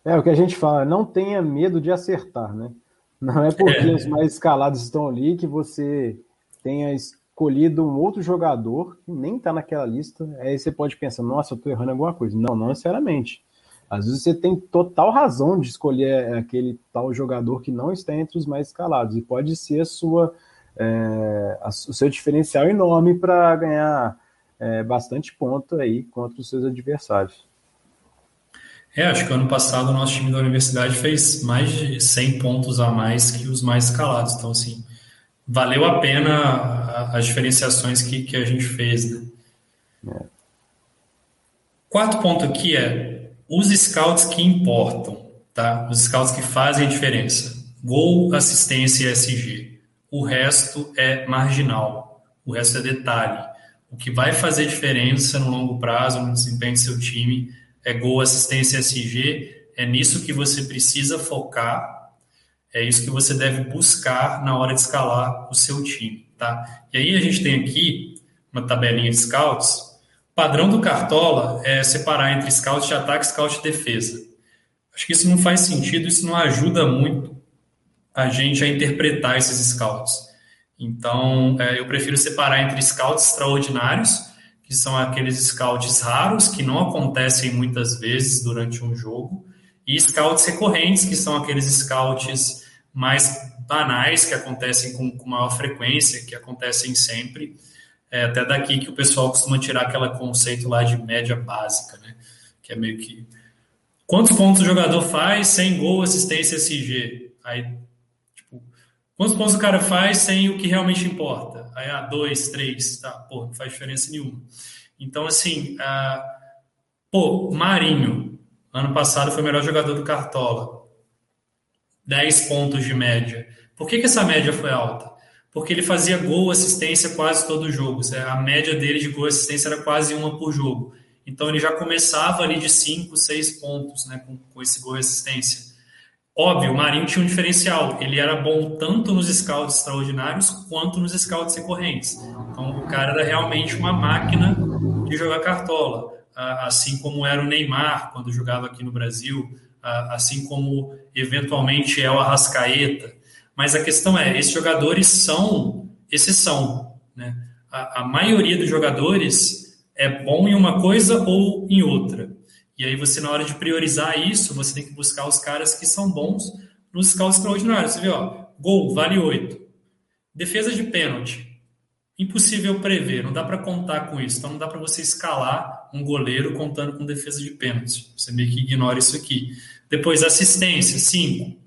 É o que a gente fala, não tenha medo de acertar, né? Não é porque é. os mais escalados estão ali que você tenha escolhido um outro jogador que nem está naquela lista. Aí você pode pensar, nossa, eu estou errando alguma coisa. Não, não necessariamente. Às vezes você tem total razão de escolher aquele tal jogador que não está entre os mais escalados. E pode ser a sua, é, a, o seu diferencial enorme para ganhar é, bastante ponto aí contra os seus adversários. É, acho que ano passado o nosso time da universidade fez mais de 100 pontos a mais que os mais escalados. Então, assim, valeu a pena as diferenciações que, que a gente fez. Né? É. Quarto ponto aqui é os scouts que importam, tá? Os scouts que fazem a diferença. Gol, assistência e SG. O resto é marginal. O resto é detalhe. O que vai fazer diferença no longo prazo, no desempenho do seu time, é gol, assistência SG, é nisso que você precisa focar, é isso que você deve buscar na hora de escalar o seu time, tá? E aí a gente tem aqui uma tabelinha de scouts. Padrão do Cartola é separar entre scouts de ataque e scout de defesa. Acho que isso não faz sentido, isso não ajuda muito a gente a interpretar esses scouts. Então, é, eu prefiro separar entre scouts extraordinários, que são aqueles scouts raros, que não acontecem muitas vezes durante um jogo, e scouts recorrentes, que são aqueles scouts mais banais, que acontecem com, com maior frequência, que acontecem sempre. É até daqui que o pessoal costuma tirar aquele conceito lá de média básica, né? Que é meio que. Quantos pontos o jogador faz sem gol, assistência, SG? Aí Quantos pontos o cara faz sem o que realmente importa? Aí, ah, dois, três, tá, pô, não faz diferença nenhuma. Então, assim, ah, pô, Marinho, ano passado foi o melhor jogador do Cartola. 10 pontos de média. Por que, que essa média foi alta? Porque ele fazia gol, assistência quase todo jogo. A média dele de gol assistência era quase uma por jogo. Então ele já começava ali de 5, 6 pontos né, com, com esse gol assistência. Óbvio, o Marinho tinha um diferencial. Ele era bom tanto nos scouts extraordinários quanto nos scouts recorrentes. Então, o cara era realmente uma máquina de jogar cartola. Assim como era o Neymar quando jogava aqui no Brasil, assim como eventualmente é o Arrascaeta. Mas a questão é: esses jogadores são exceção. Né? A, a maioria dos jogadores é bom em uma coisa ou em outra. E aí você, na hora de priorizar isso, você tem que buscar os caras que são bons nos scouts extraordinários. Você vê, ó, gol, vale 8. Defesa de pênalti. Impossível prever, não dá para contar com isso. Então não dá para você escalar um goleiro contando com defesa de pênalti. Você meio que ignora isso aqui. Depois, assistência, 5.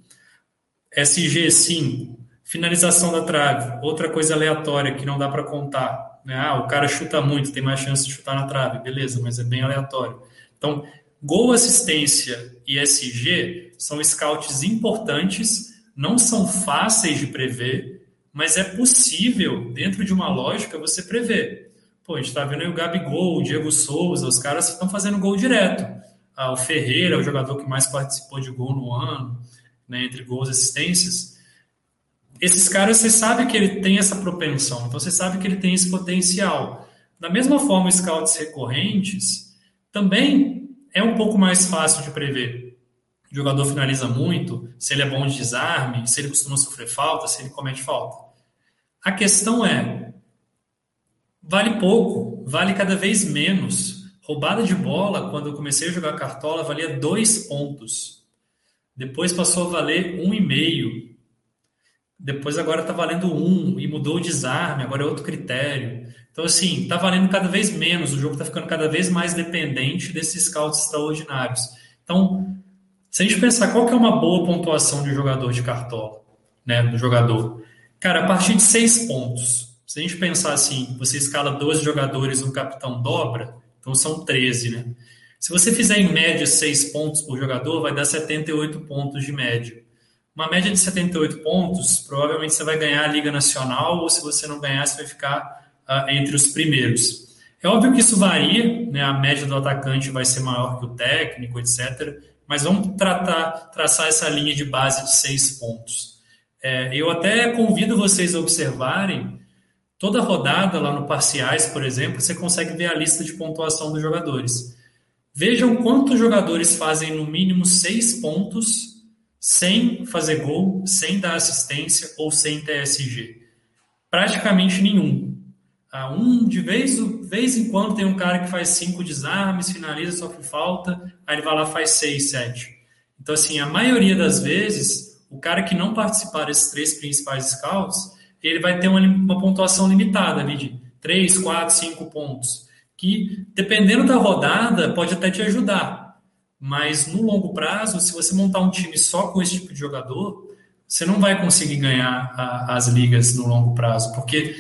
SG, 5. Finalização da trave, outra coisa aleatória que não dá para contar. Né? Ah, o cara chuta muito, tem mais chance de chutar na trave. Beleza, mas é bem aleatório. Então, Gol, assistência e SG são scouts importantes, não são fáceis de prever, mas é possível, dentro de uma lógica, você prever. Pô, a gente está vendo aí o Gabigol, o Diego Souza, os caras estão fazendo gol direto. Ah, o Ferreira, o jogador que mais participou de gol no ano, né, entre gols e assistências. Esses caras, você sabe que ele tem essa propensão, então você sabe que ele tem esse potencial. Da mesma forma, scouts recorrentes também é um pouco mais fácil de prever. O jogador finaliza muito, se ele é bom de desarme, se ele costuma sofrer falta, se ele comete falta. A questão é, vale pouco, vale cada vez menos. Roubada de bola, quando eu comecei a jogar cartola, valia dois pontos. Depois passou a valer um e meio. Depois agora está valendo um e mudou o desarme, agora é outro critério. Então, assim, está valendo cada vez menos, o jogo está ficando cada vez mais dependente desses scouts extraordinários. Então, se a gente pensar qual que é uma boa pontuação de um jogador de cartola, né, do jogador, cara, a partir de seis pontos, se a gente pensar assim, você escala 12 jogadores, um capitão dobra, então são 13, né? Se você fizer em média seis pontos por jogador, vai dar 78 pontos de média. Uma média de 78 pontos, provavelmente você vai ganhar a Liga Nacional, ou se você não ganhar, você vai ficar uh, entre os primeiros. É óbvio que isso varia, né? a média do atacante vai ser maior que o técnico, etc. Mas vamos tratar, traçar essa linha de base de seis pontos. É, eu até convido vocês a observarem toda rodada lá no Parciais, por exemplo, você consegue ver a lista de pontuação dos jogadores. Vejam quantos jogadores fazem no mínimo seis pontos sem fazer gol, sem dar assistência ou sem TSG. Praticamente nenhum. Ah, um de vez, vez em quando tem um cara que faz cinco desarmes, finaliza, sofre falta, aí ele vai lá faz seis, sete. Então, assim, a maioria das vezes, o cara que não participar desses três principais scouts, ele vai ter uma, uma pontuação limitada ali de três, quatro, cinco pontos. Que, dependendo da rodada, pode até te ajudar. Mas no longo prazo, se você montar um time só com esse tipo de jogador, você não vai conseguir ganhar a, as ligas no longo prazo, porque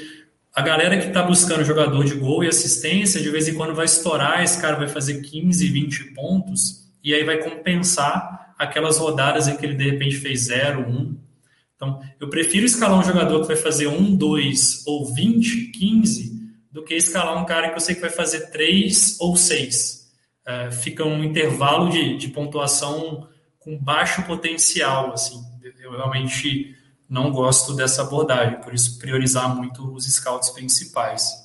a galera que está buscando jogador de gol e assistência, de vez em quando vai estourar, esse cara vai fazer 15, 20 pontos, e aí vai compensar aquelas rodadas em que ele de repente fez 0, 1. Então, eu prefiro escalar um jogador que vai fazer 1, 2 ou 20, 15, do que escalar um cara que eu sei que vai fazer 3 ou 6. É, fica um intervalo de, de pontuação com baixo potencial, assim. Eu realmente não gosto dessa abordagem, por isso priorizar muito os scouts principais.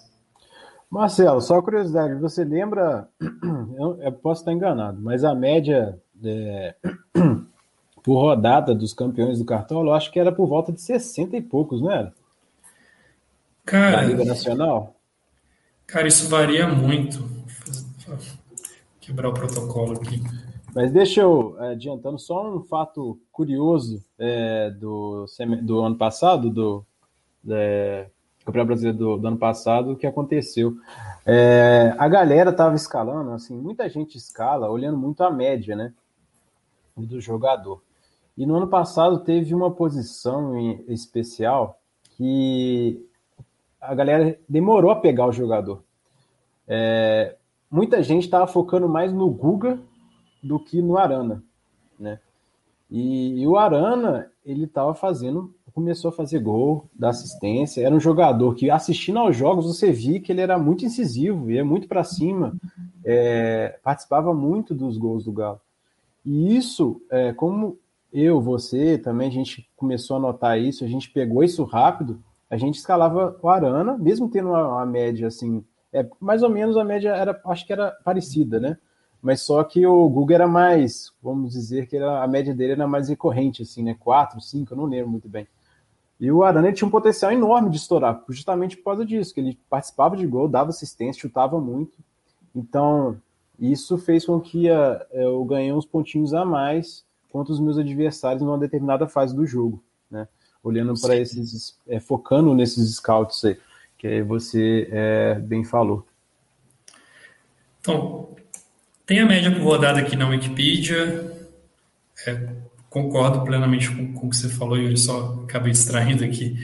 Marcelo, só curiosidade, você lembra, <clears throat> eu posso estar enganado, mas a média é, <clears throat> por rodada dos campeões do Cartola, eu acho que era por volta de 60 e poucos, não era? Cara, da Liga Nacional? Cara, isso varia muito. Vou quebrar o protocolo aqui. Mas deixa eu, é, adiantando, só um fato curioso é, do, do ano passado, do é, Campeonato Brasileiro do, do, ano passado, que aconteceu. É, a galera estava escalando, assim, muita gente escala olhando muito a média, né? Do jogador. E no ano passado teve uma posição especial que a galera demorou a pegar o jogador. É, muita gente estava focando mais no Guga do que no Arana, né? E, e o Arana, ele estava fazendo, começou a fazer gol, da assistência, era um jogador que assistindo aos jogos você via que ele era muito incisivo, ia muito para cima, é, participava muito dos gols do Galo. E isso, é, como eu, você, também a gente começou a notar isso, a gente pegou isso rápido, a gente escalava o Arana, mesmo tendo uma, uma, média assim, é, mais ou menos a média era, acho que era parecida, né? Mas só que o Google era mais, vamos dizer que era, a média dele era mais recorrente, assim, né? 4, 5, eu não lembro muito bem. E o Arana tinha um potencial enorme de estourar, justamente por causa disso, que ele participava de gol, dava assistência, chutava muito. Então, isso fez com que a, eu ganhei uns pontinhos a mais contra os meus adversários numa determinada fase do jogo? Olhando para esses, é, focando nesses scouts aí, que você é, bem falou. Então, tem a média por rodada aqui na Wikipedia, é, concordo plenamente com, com o que você falou e eu só acabei distraindo aqui,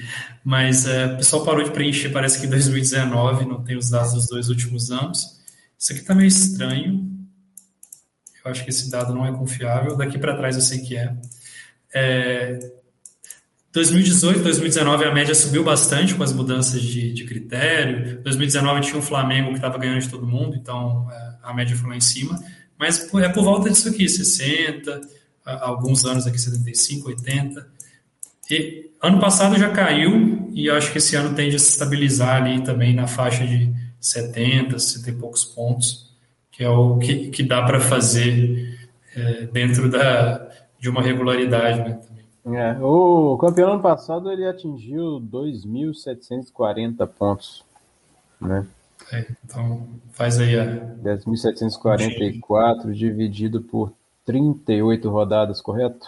mas é, o pessoal parou de preencher, parece que em 2019, não tem os dados dos dois últimos anos. Isso aqui está meio estranho, eu acho que esse dado não é confiável, daqui para trás eu sei que é. é 2018, 2019 a média subiu bastante com as mudanças de, de critério. 2019 tinha o Flamengo que estava ganhando de todo mundo, então é, a média foi lá em cima. Mas é por volta disso aqui, 60, alguns anos aqui 75, 80. E ano passado já caiu e acho que esse ano tende a se estabilizar ali também na faixa de 70, 60 e poucos pontos, que é o que, que dá para fazer é, dentro da, de uma regularidade, né? É, o campeão ano passado ele atingiu 2.740 pontos, né? É, então faz aí a 10.744 dividido por 38 rodadas, correto?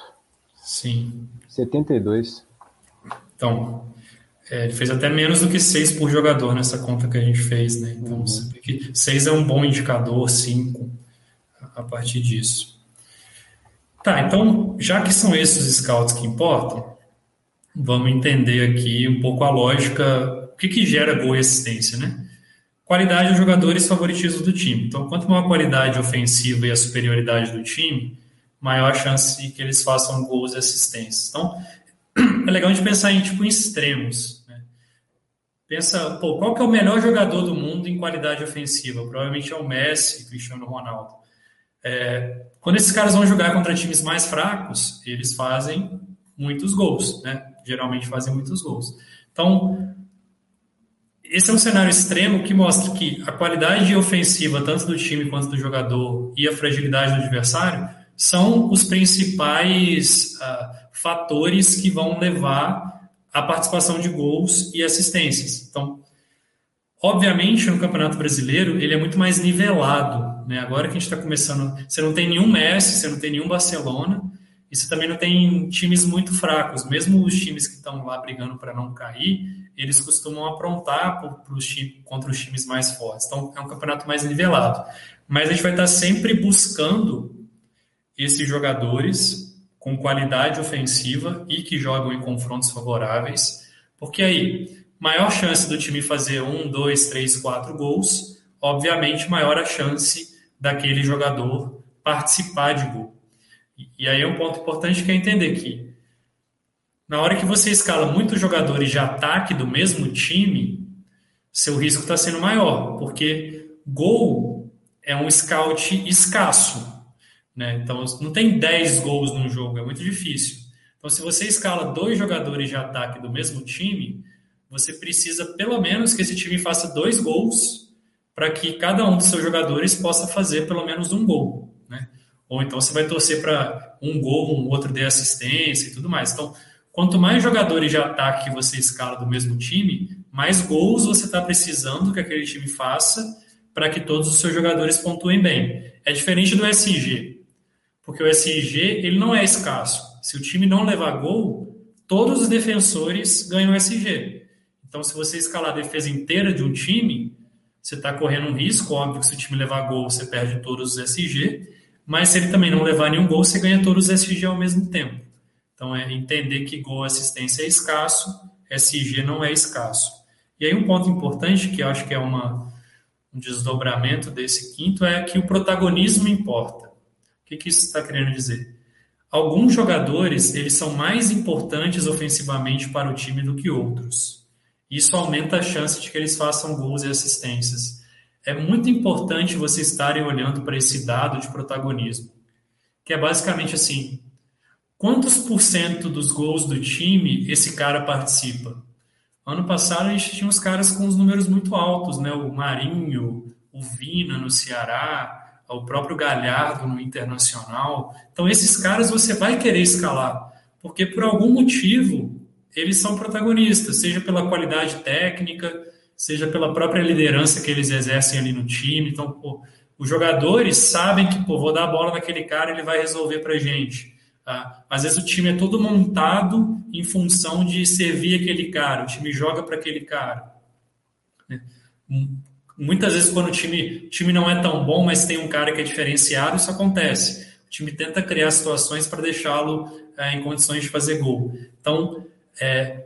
Sim. 72. Então, é, ele fez até menos do que 6 por jogador nessa conta que a gente fez, né? Então, uhum. 6 é um bom indicador, 5 a partir disso. Tá, então, já que são esses scouts que importam, vamos entender aqui um pouco a lógica, o que, que gera e assistência, né? Qualidade dos jogadores favoritismo do time. Então, quanto maior a qualidade ofensiva e a superioridade do time, maior a chance de que eles façam gols e assistências. Então, é legal a gente pensar em tipo em extremos. Né? Pensa, pô, qual que é o melhor jogador do mundo em qualidade ofensiva? Provavelmente é o Messi, Cristiano Ronaldo. É, quando esses caras vão jogar contra times mais fracos, eles fazem muitos gols, né? Geralmente fazem muitos gols. Então, esse é um cenário extremo que mostra que a qualidade ofensiva, tanto do time quanto do jogador, e a fragilidade do adversário, são os principais uh, fatores que vão levar à participação de gols e assistências. Então, obviamente, no Campeonato Brasileiro, ele é muito mais nivelado né? Agora que a gente está começando, você não tem nenhum Messi, você não tem nenhum Barcelona, e você também não tem times muito fracos. Mesmo os times que estão lá brigando para não cair, eles costumam aprontar por, os contra os times mais fortes. Então é um campeonato mais nivelado. Mas a gente vai estar tá sempre buscando esses jogadores com qualidade ofensiva e que jogam em confrontos favoráveis, porque aí maior chance do time fazer um, dois, três, quatro gols, obviamente maior a chance daquele jogador participar de gol. E aí é um ponto importante que é entender que na hora que você escala muitos jogadores de ataque do mesmo time, seu risco está sendo maior, porque gol é um scout escasso. Né? Então, não tem 10 gols num jogo, é muito difícil. Então, se você escala dois jogadores de ataque do mesmo time, você precisa pelo menos que esse time faça dois gols para que cada um dos seus jogadores possa fazer pelo menos um gol. Né? Ou então você vai torcer para um gol, um outro dê assistência e tudo mais. Então, quanto mais jogadores de ataque você escala do mesmo time, mais gols você está precisando que aquele time faça para que todos os seus jogadores pontuem bem. É diferente do SG, porque o SG ele não é escasso. Se o time não levar gol, todos os defensores ganham SG. Então, se você escalar a defesa inteira de um time, você está correndo um risco, óbvio que se o time levar gol, você perde todos os SG, mas se ele também não levar nenhum gol, você ganha todos os SG ao mesmo tempo. Então, é entender que gol assistência é escasso, SG não é escasso. E aí, um ponto importante, que eu acho que é uma, um desdobramento desse quinto, é que o protagonismo importa. O que, que isso está querendo dizer? Alguns jogadores, eles são mais importantes ofensivamente para o time do que outros. Isso aumenta a chance de que eles façam gols e assistências. É muito importante vocês estarem olhando para esse dado de protagonismo, que é basicamente assim: quantos por cento dos gols do time esse cara participa? Ano passado a gente tinha uns caras com os números muito altos, né? O Marinho, o Vina no Ceará, o próprio Galhardo no Internacional. Então esses caras você vai querer escalar, porque por algum motivo eles são protagonistas, seja pela qualidade técnica, seja pela própria liderança que eles exercem ali no time. Então, pô, os jogadores sabem que, pô, vou dar a bola naquele cara, ele vai resolver pra gente. Tá? Às vezes o time é todo montado em função de servir aquele cara, o time joga para aquele cara. Né? Muitas vezes, quando o time, time não é tão bom, mas tem um cara que é diferenciado, isso acontece. O time tenta criar situações para deixá-lo é, em condições de fazer gol. Então, é,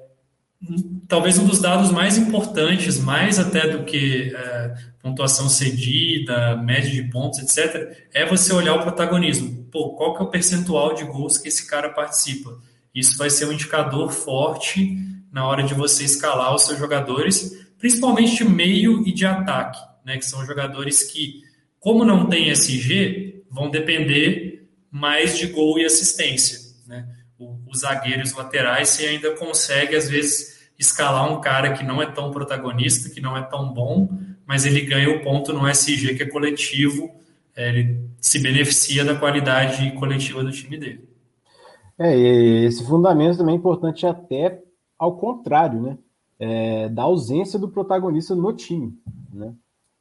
talvez um dos dados mais importantes, mais até do que é, pontuação cedida, média de pontos, etc., é você olhar o protagonismo. Pô, qual que é o percentual de gols que esse cara participa? Isso vai ser um indicador forte na hora de você escalar os seus jogadores, principalmente de meio e de ataque, né, que são jogadores que, como não tem SG, vão depender mais de gol e assistência. Né? Os zagueiros laterais, você ainda consegue, às vezes, escalar um cara que não é tão protagonista, que não é tão bom, mas ele ganha o ponto no SG, que é coletivo, é, ele se beneficia da qualidade coletiva do time dele. É, esse fundamento também é importante até ao contrário, né? É, da ausência do protagonista no time, né?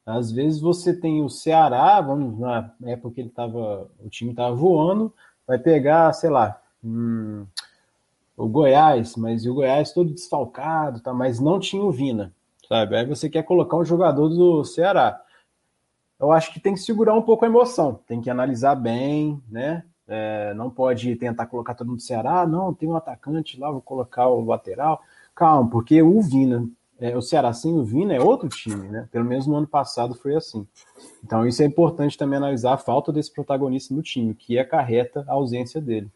Às vezes você tem o Ceará, vamos na época que ele tava, o time estava voando, vai pegar, sei lá, hum, o Goiás, mas o Goiás todo desfalcado, tá? mas não tinha o Vina, sabe? Aí você quer colocar um jogador do Ceará. Eu acho que tem que segurar um pouco a emoção, tem que analisar bem, né? É, não pode tentar colocar todo mundo do Ceará, não, tem um atacante lá, vou colocar o lateral. Calma, porque o Vina, é, o Ceará sem o Vina é outro time, né? Pelo menos no ano passado foi assim. Então isso é importante também analisar a falta desse protagonista no time, que acarreta a ausência dele.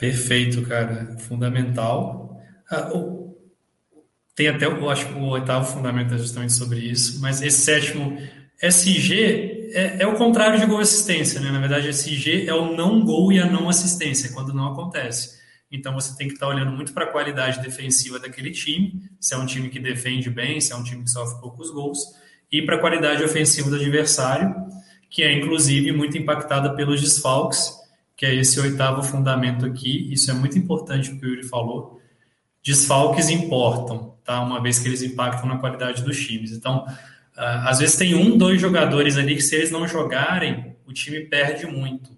Perfeito, cara. Fundamental. Ah, tem até, eu acho que o oitavo fundamento é justamente sobre isso, mas esse sétimo, SG, é, é o contrário de gol assistência, né? Na verdade, SG é o não gol e a não assistência, quando não acontece. Então você tem que estar olhando muito para a qualidade defensiva daquele time, se é um time que defende bem, se é um time que sofre poucos gols, e para a qualidade ofensiva do adversário, que é inclusive muito impactada pelos desfalques que é esse oitavo fundamento aqui. Isso é muito importante o que o Yuri falou. Desfalques importam, tá? Uma vez que eles impactam na qualidade dos times. Então, às vezes tem um, dois jogadores ali que se eles não jogarem, o time perde muito.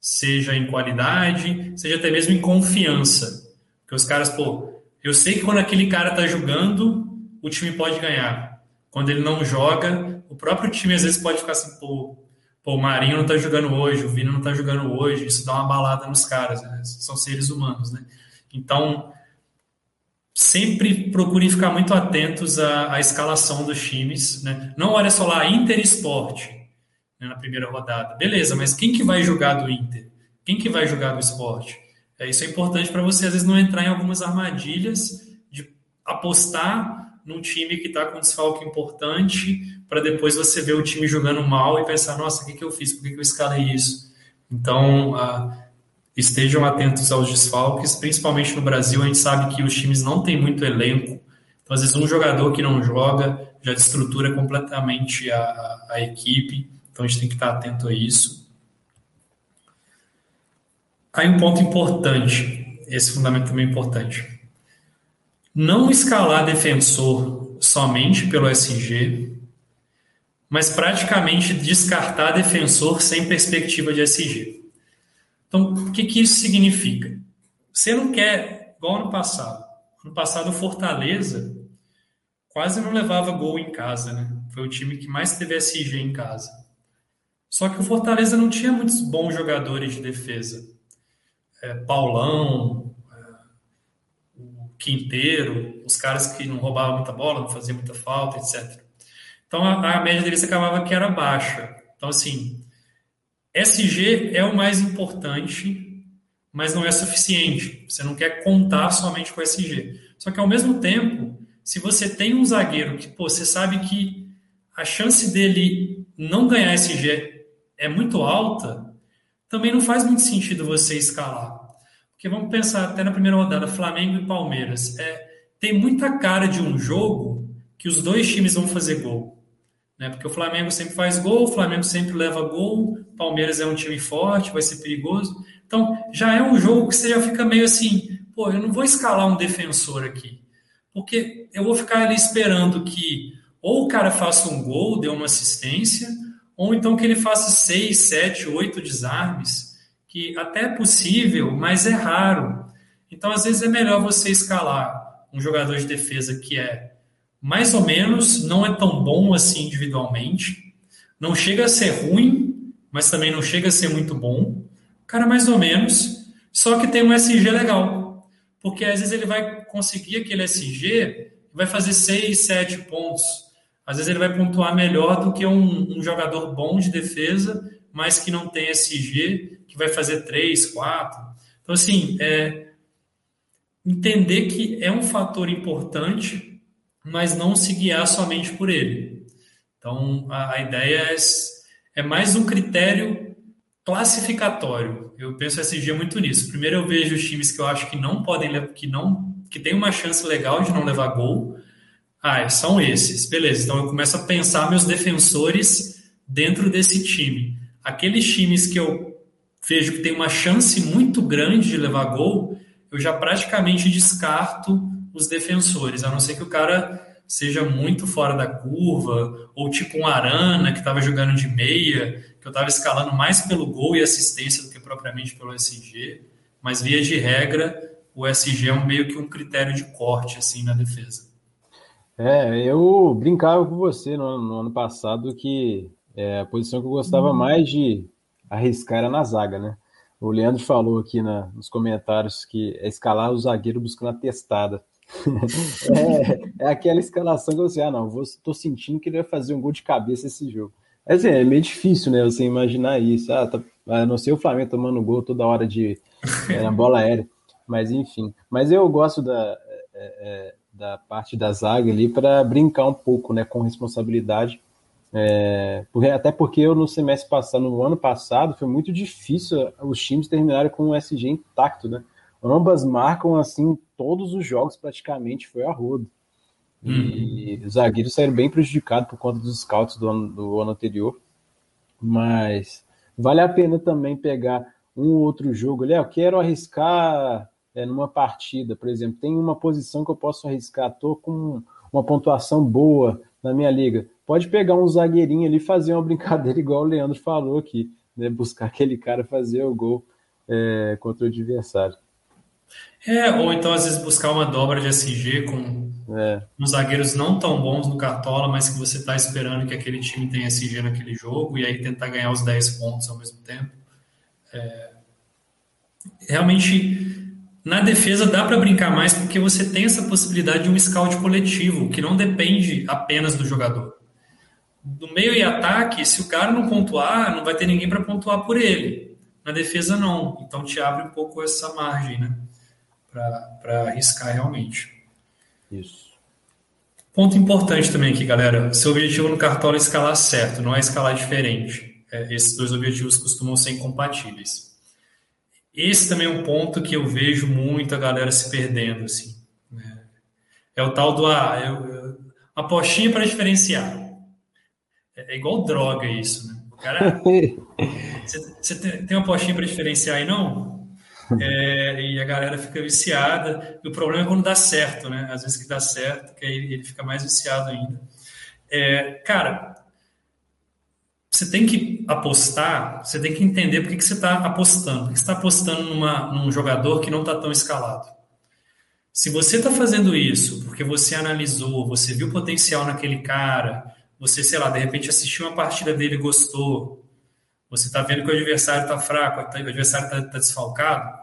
Seja em qualidade, seja até mesmo em confiança. Porque os caras, pô, eu sei que quando aquele cara tá jogando, o time pode ganhar. Quando ele não joga, o próprio time às vezes pode ficar assim, pô, Pô, o Marinho não tá jogando hoje, o Vina não tá jogando hoje, isso dá uma balada nos caras, né? são seres humanos, né? Então, sempre procurem ficar muito atentos à, à escalação dos times, né? Não olha só lá, Inter Esporte, né, na primeira rodada. Beleza, mas quem que vai jogar do Inter? Quem que vai jogar do esporte? É, isso é importante para você, às vezes, não entrar em algumas armadilhas de apostar num time que está com um desfalque importante, para depois você ver o time jogando mal e pensar, nossa, o que, que eu fiz? Por que, que eu escalei isso? Então, ah, estejam atentos aos desfalques, principalmente no Brasil, a gente sabe que os times não têm muito elenco, então às vezes um jogador que não joga já destrutura completamente a, a, a equipe, então a gente tem que estar atento a isso. Aí um ponto importante, esse fundamento também é importante. Não escalar defensor somente pelo SG, mas praticamente descartar defensor sem perspectiva de SG. Então, o que, que isso significa? Você não quer, igual ano passado. Ano passado, o Fortaleza quase não levava gol em casa, né? Foi o time que mais teve SG em casa. Só que o Fortaleza não tinha muitos bons jogadores de defesa. É, Paulão, Quinteiro, os caras que não roubavam muita bola, não faziam muita falta, etc. Então a, a média deles acabava que era baixa. Então, assim, SG é o mais importante, mas não é suficiente. Você não quer contar somente com SG. Só que ao mesmo tempo, se você tem um zagueiro que pô, você sabe que a chance dele não ganhar SG é muito alta, também não faz muito sentido você escalar. Porque vamos pensar até na primeira rodada, Flamengo e Palmeiras. É, tem muita cara de um jogo que os dois times vão fazer gol. Né? Porque o Flamengo sempre faz gol, o Flamengo sempre leva gol, Palmeiras é um time forte, vai ser perigoso. Então, já é um jogo que você já fica meio assim, pô, eu não vou escalar um defensor aqui. Porque eu vou ficar ali esperando que ou o cara faça um gol, dê uma assistência, ou então que ele faça seis, sete, oito desarmes que até é possível, mas é raro. Então, às vezes, é melhor você escalar um jogador de defesa que é mais ou menos, não é tão bom assim individualmente, não chega a ser ruim, mas também não chega a ser muito bom. Cara, mais ou menos, só que tem um SG legal. Porque às vezes ele vai conseguir aquele SG vai fazer 6, 7 pontos. Às vezes ele vai pontuar melhor do que um, um jogador bom de defesa, mas que não tem SG que vai fazer três, quatro. Então, assim, é, entender que é um fator importante, mas não se guiar somente por ele. Então, a, a ideia é, é mais um critério classificatório. Eu penso esse dia muito nisso. Primeiro eu vejo os times que eu acho que não podem que não que tem uma chance legal de não levar gol. Ah, são esses. Beleza. Então eu começo a pensar meus defensores dentro desse time. Aqueles times que eu vejo que tem uma chance muito grande de levar gol, eu já praticamente descarto os defensores, a não ser que o cara seja muito fora da curva, ou tipo um Arana que estava jogando de meia, que eu estava escalando mais pelo gol e assistência do que propriamente pelo SG, mas via de regra, o SG é um, meio que um critério de corte assim na defesa. É, eu brincava com você no, no ano passado que é, a posição que eu gostava hum. mais de arriscar era na zaga, né? O Leandro falou aqui na, nos comentários que é escalar o zagueiro buscando a testada. <laughs> é, é, aquela escalação que você, ah, não, vou, tô sentindo que ele vai fazer um gol de cabeça esse jogo. É, assim, é meio difícil, né, você imaginar isso. Ah, tá, a não ser o Flamengo tomando gol toda hora de é, bola aérea. Mas enfim. Mas eu gosto da, é, é da parte da zaga ali para brincar um pouco né, com responsabilidade é, até porque eu no semestre passado, no ano passado, foi muito difícil os times terminarem com o SG intacto, né? Ambas marcam assim todos os jogos praticamente foi a rodo. E uhum. os zagueiros saíram bem prejudicados por conta dos scouts do ano, do ano anterior. Mas vale a pena também pegar um ou outro jogo ali. Ah, eu quero arriscar é, numa partida, por exemplo. Tem uma posição que eu posso arriscar. Estou com uma pontuação boa na minha liga pode pegar um zagueirinho ali e fazer uma <laughs> brincadeira igual o Leandro falou aqui, né? Buscar aquele cara fazer o gol é, contra o adversário. É, ou então às vezes buscar uma dobra de SG com é. uns zagueiros não tão bons no Cartola, mas que você está esperando que aquele time tenha SG naquele jogo e aí tentar ganhar os 10 pontos ao mesmo tempo. É... Realmente na defesa dá para brincar mais porque você tem essa possibilidade de um scout coletivo que não depende apenas do jogador no meio e ataque, se o cara não pontuar, não vai ter ninguém para pontuar por ele. Na defesa, não. Então te abre um pouco essa margem, né? Para arriscar realmente. Isso. Ponto importante também aqui, galera. Seu objetivo no Cartola é escalar certo, não é escalar diferente. É, esses dois objetivos costumam ser incompatíveis. Esse também é um ponto que eu vejo muito a galera se perdendo. Assim, né? É o tal do ah, eu, eu, uma postinha para diferenciar. É, é, igual droga isso, né? O cara. <laughs> você, tem uma postinha para diferenciar aí, não? É, e a galera fica viciada. E o problema é quando dá certo, né? Às vezes que dá certo, que aí ele fica mais viciado ainda. É, cara, você tem que apostar, você tem que entender por que, que você está apostando. Por que você está apostando numa, num jogador que não está tão escalado. Se você está fazendo isso porque você analisou, você viu potencial naquele cara, você, sei lá, de repente assistiu uma partida dele e gostou, você está vendo que o adversário está fraco, o adversário está tá desfalcado,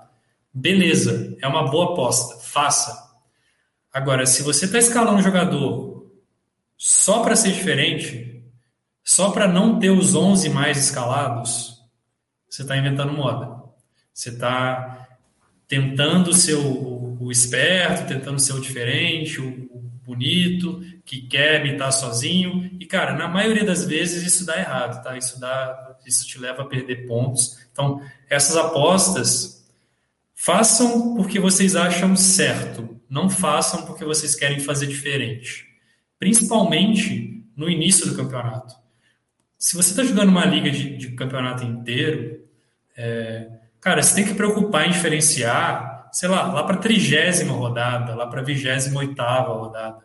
beleza, é uma boa aposta, faça. Agora, se você está escalando um jogador só para ser diferente, só para não ter os 11 mais escalados, você está inventando moda. Você está tentando ser o, o, esperto, tentando ser o diferente, o bonito, que quer imitar sozinho. E, cara, na maioria das vezes isso dá errado, tá? Isso dá isso te leva a perder pontos. Então, essas apostas, façam porque vocês acham certo, não façam porque vocês querem fazer diferente. Principalmente no início do campeonato. Se você está jogando uma liga de, de campeonato inteiro, é, cara, você tem que preocupar em diferenciar, sei lá, lá para trigésima rodada, lá para vigésima oitava rodada.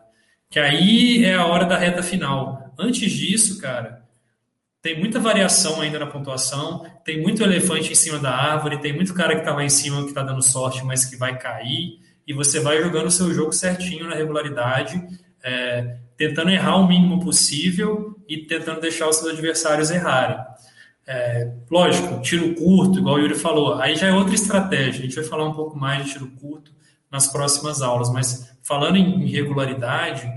Que aí é a hora da reta final. Antes disso, cara, tem muita variação ainda na pontuação, tem muito elefante em cima da árvore, tem muito cara que está lá em cima que está dando sorte, mas que vai cair, e você vai jogando o seu jogo certinho na regularidade, é, tentando errar o mínimo possível e tentando deixar os seus adversários errarem. É, lógico, tiro curto, igual o Yuri falou, aí já é outra estratégia, a gente vai falar um pouco mais de tiro curto nas próximas aulas, mas falando em regularidade,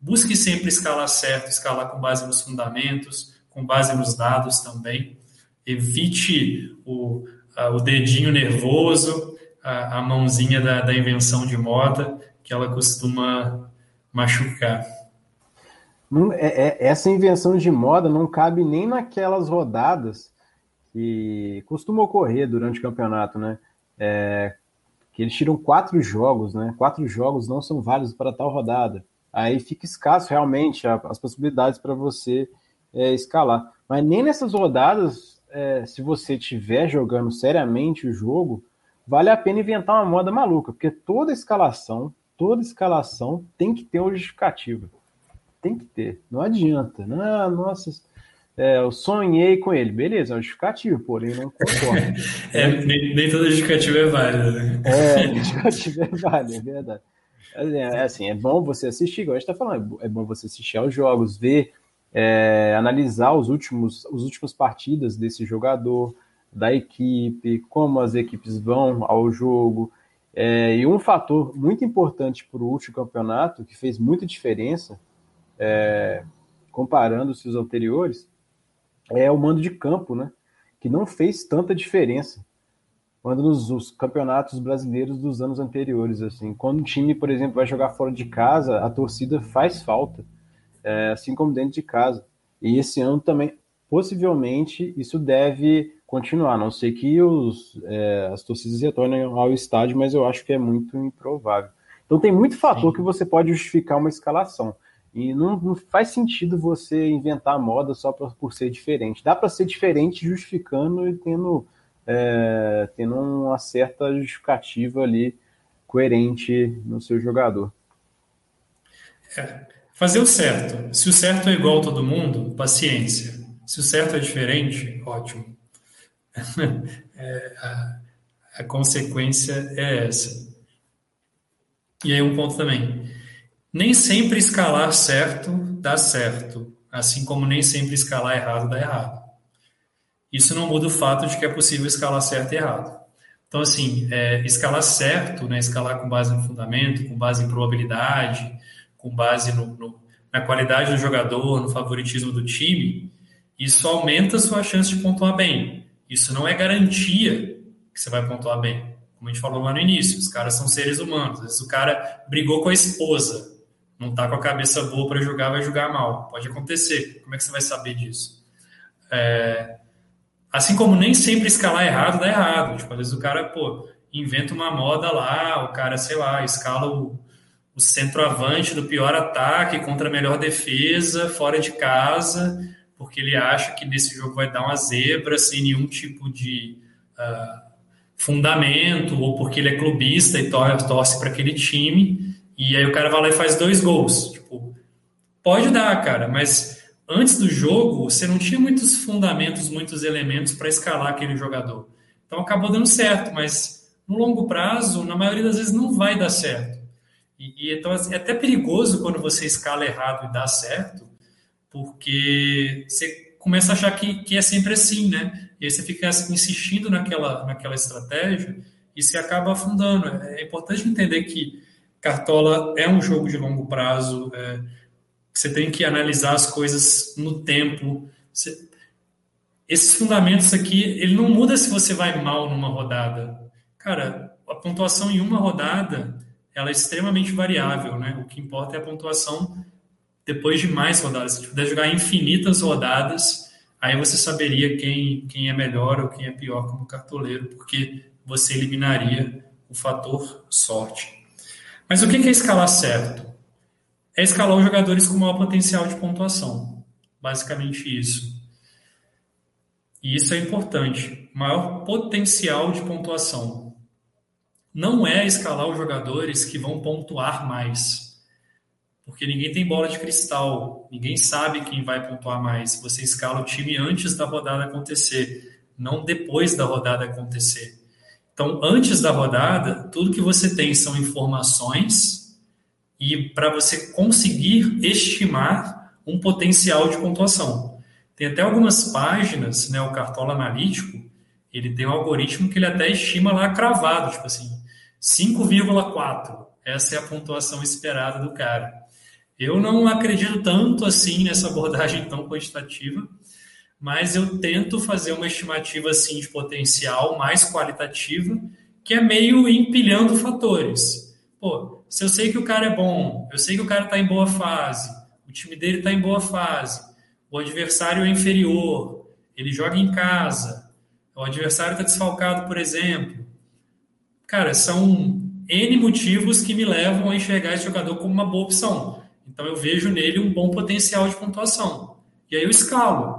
busque sempre escalar certo, escalar com base nos fundamentos, com base nos dados também. Evite o, a, o dedinho nervoso, a, a mãozinha da, da invenção de moda, que ela costuma machucar. Não, é, é, essa invenção de moda não cabe nem naquelas rodadas que costuma ocorrer durante o campeonato, né? É, que eles tiram quatro jogos, né? Quatro jogos não são válidos para tal rodada. Aí fica escasso realmente as possibilidades para você é, escalar. Mas nem nessas rodadas, é, se você estiver jogando seriamente o jogo, vale a pena inventar uma moda maluca, porque toda escalação, toda escalação tem que ter uma justificativa. Tem que ter. Não adianta. Ah, nossa, é, eu sonhei com ele. Beleza, é uma justificativa, porém não concordo. <laughs> é, nem, nem, toda justificativa é válida. Né? É, <laughs> justificativa é válida, é verdade. É, é assim, é bom você assistir, igual a gente está falando, é bom você assistir aos jogos, ver é, analisar os últimos, os últimos partidas desse jogador, da equipe, como as equipes vão ao jogo. É, e um fator muito importante para o último campeonato, que fez muita diferença, é, comparando-se os anteriores, é o mando de campo, né? Que não fez tanta diferença quando nos os campeonatos brasileiros dos anos anteriores. assim Quando um time, por exemplo, vai jogar fora de casa, a torcida faz falta é, assim como dentro de casa. E esse ano também, possivelmente, isso deve continuar, a não sei que os, é, as torcidas retornem ao estádio, mas eu acho que é muito improvável. Então tem muito fator Sim. que você pode justificar uma escalação. E não, não faz sentido você inventar moda só por, por ser diferente. Dá para ser diferente justificando e tendo, é, tendo uma certa justificativa ali coerente no seu jogador. É. Fazer o certo. Se o certo é igual a todo mundo, paciência. Se o certo é diferente, ótimo. <laughs> é, a, a consequência é essa. E aí um ponto também. Nem sempre escalar certo dá certo, assim como nem sempre escalar errado dá errado. Isso não muda o fato de que é possível escalar certo e errado. Então, assim, é, escalar certo, né, escalar com base no fundamento, com base em probabilidade, com base no, no, na qualidade do jogador, no favoritismo do time, isso aumenta a sua chance de pontuar bem. Isso não é garantia que você vai pontuar bem. Como a gente falou lá no início, os caras são seres humanos. Às vezes o cara brigou com a esposa, não está com a cabeça boa para jogar, vai jogar mal. Pode acontecer. Como é que você vai saber disso? É, assim como nem sempre escalar errado dá errado. Tipo, às vezes o cara, pô, inventa uma moda lá, o cara, sei lá, escala o, o centroavante do pior ataque contra a melhor defesa, fora de casa, porque ele acha que nesse jogo vai dar uma zebra sem nenhum tipo de uh, fundamento, ou porque ele é clubista e torce para aquele time, e aí o cara vai lá e faz dois gols. Tipo, pode dar, cara, mas antes do jogo você não tinha muitos fundamentos, muitos elementos para escalar aquele jogador. Então acabou dando certo, mas no longo prazo, na maioria das vezes, não vai dar certo. E, e então é até perigoso quando você escala errado e dá certo, porque você começa a achar que, que é sempre assim, né? E aí você fica insistindo naquela, naquela estratégia e se acaba afundando. É importante entender que Cartola é um jogo de longo prazo, é, você tem que analisar as coisas no tempo. Você, esses fundamentos aqui, ele não muda se você vai mal numa rodada. Cara, a pontuação em uma rodada, ela é extremamente variável, né? O que importa é a pontuação depois de mais rodadas. Se puder jogar infinitas rodadas, aí você saberia quem, quem é melhor ou quem é pior como cartoleiro, porque você eliminaria o fator sorte. Mas o que é escalar certo? É escalar os jogadores com maior potencial de pontuação. Basicamente isso. E isso é importante. Maior potencial de pontuação. Não é escalar os jogadores que vão pontuar mais porque ninguém tem bola de cristal, ninguém sabe quem vai pontuar mais. Você escala o time antes da rodada acontecer, não depois da rodada acontecer. Então, antes da rodada, tudo que você tem são informações e para você conseguir estimar um potencial de pontuação. Tem até algumas páginas, né, o Cartola Analítico, ele tem um algoritmo que ele até estima lá cravado, tipo assim, 5,4. Essa é a pontuação esperada do cara. Eu não acredito tanto assim nessa abordagem tão quantitativa, mas eu tento fazer uma estimativa assim de potencial mais qualitativa, que é meio empilhando fatores. Pô, se eu sei que o cara é bom, eu sei que o cara está em boa fase, o time dele está em boa fase, o adversário é inferior, ele joga em casa, o adversário está desfalcado, por exemplo. Cara, são N motivos que me levam a enxergar esse jogador como uma boa opção. Então eu vejo nele um bom potencial de pontuação. E aí eu escalo.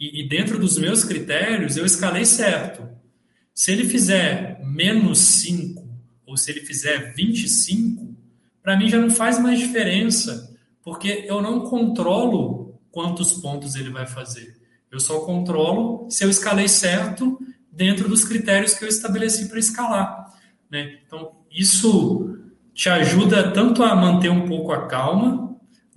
E, e dentro dos meus critérios, eu escalei certo. Se ele fizer menos 5 ou se ele fizer 25, para mim já não faz mais diferença, porque eu não controlo quantos pontos ele vai fazer. Eu só controlo se eu escalei certo dentro dos critérios que eu estabeleci para escalar. Né? Então, isso te ajuda tanto a manter um pouco a calma,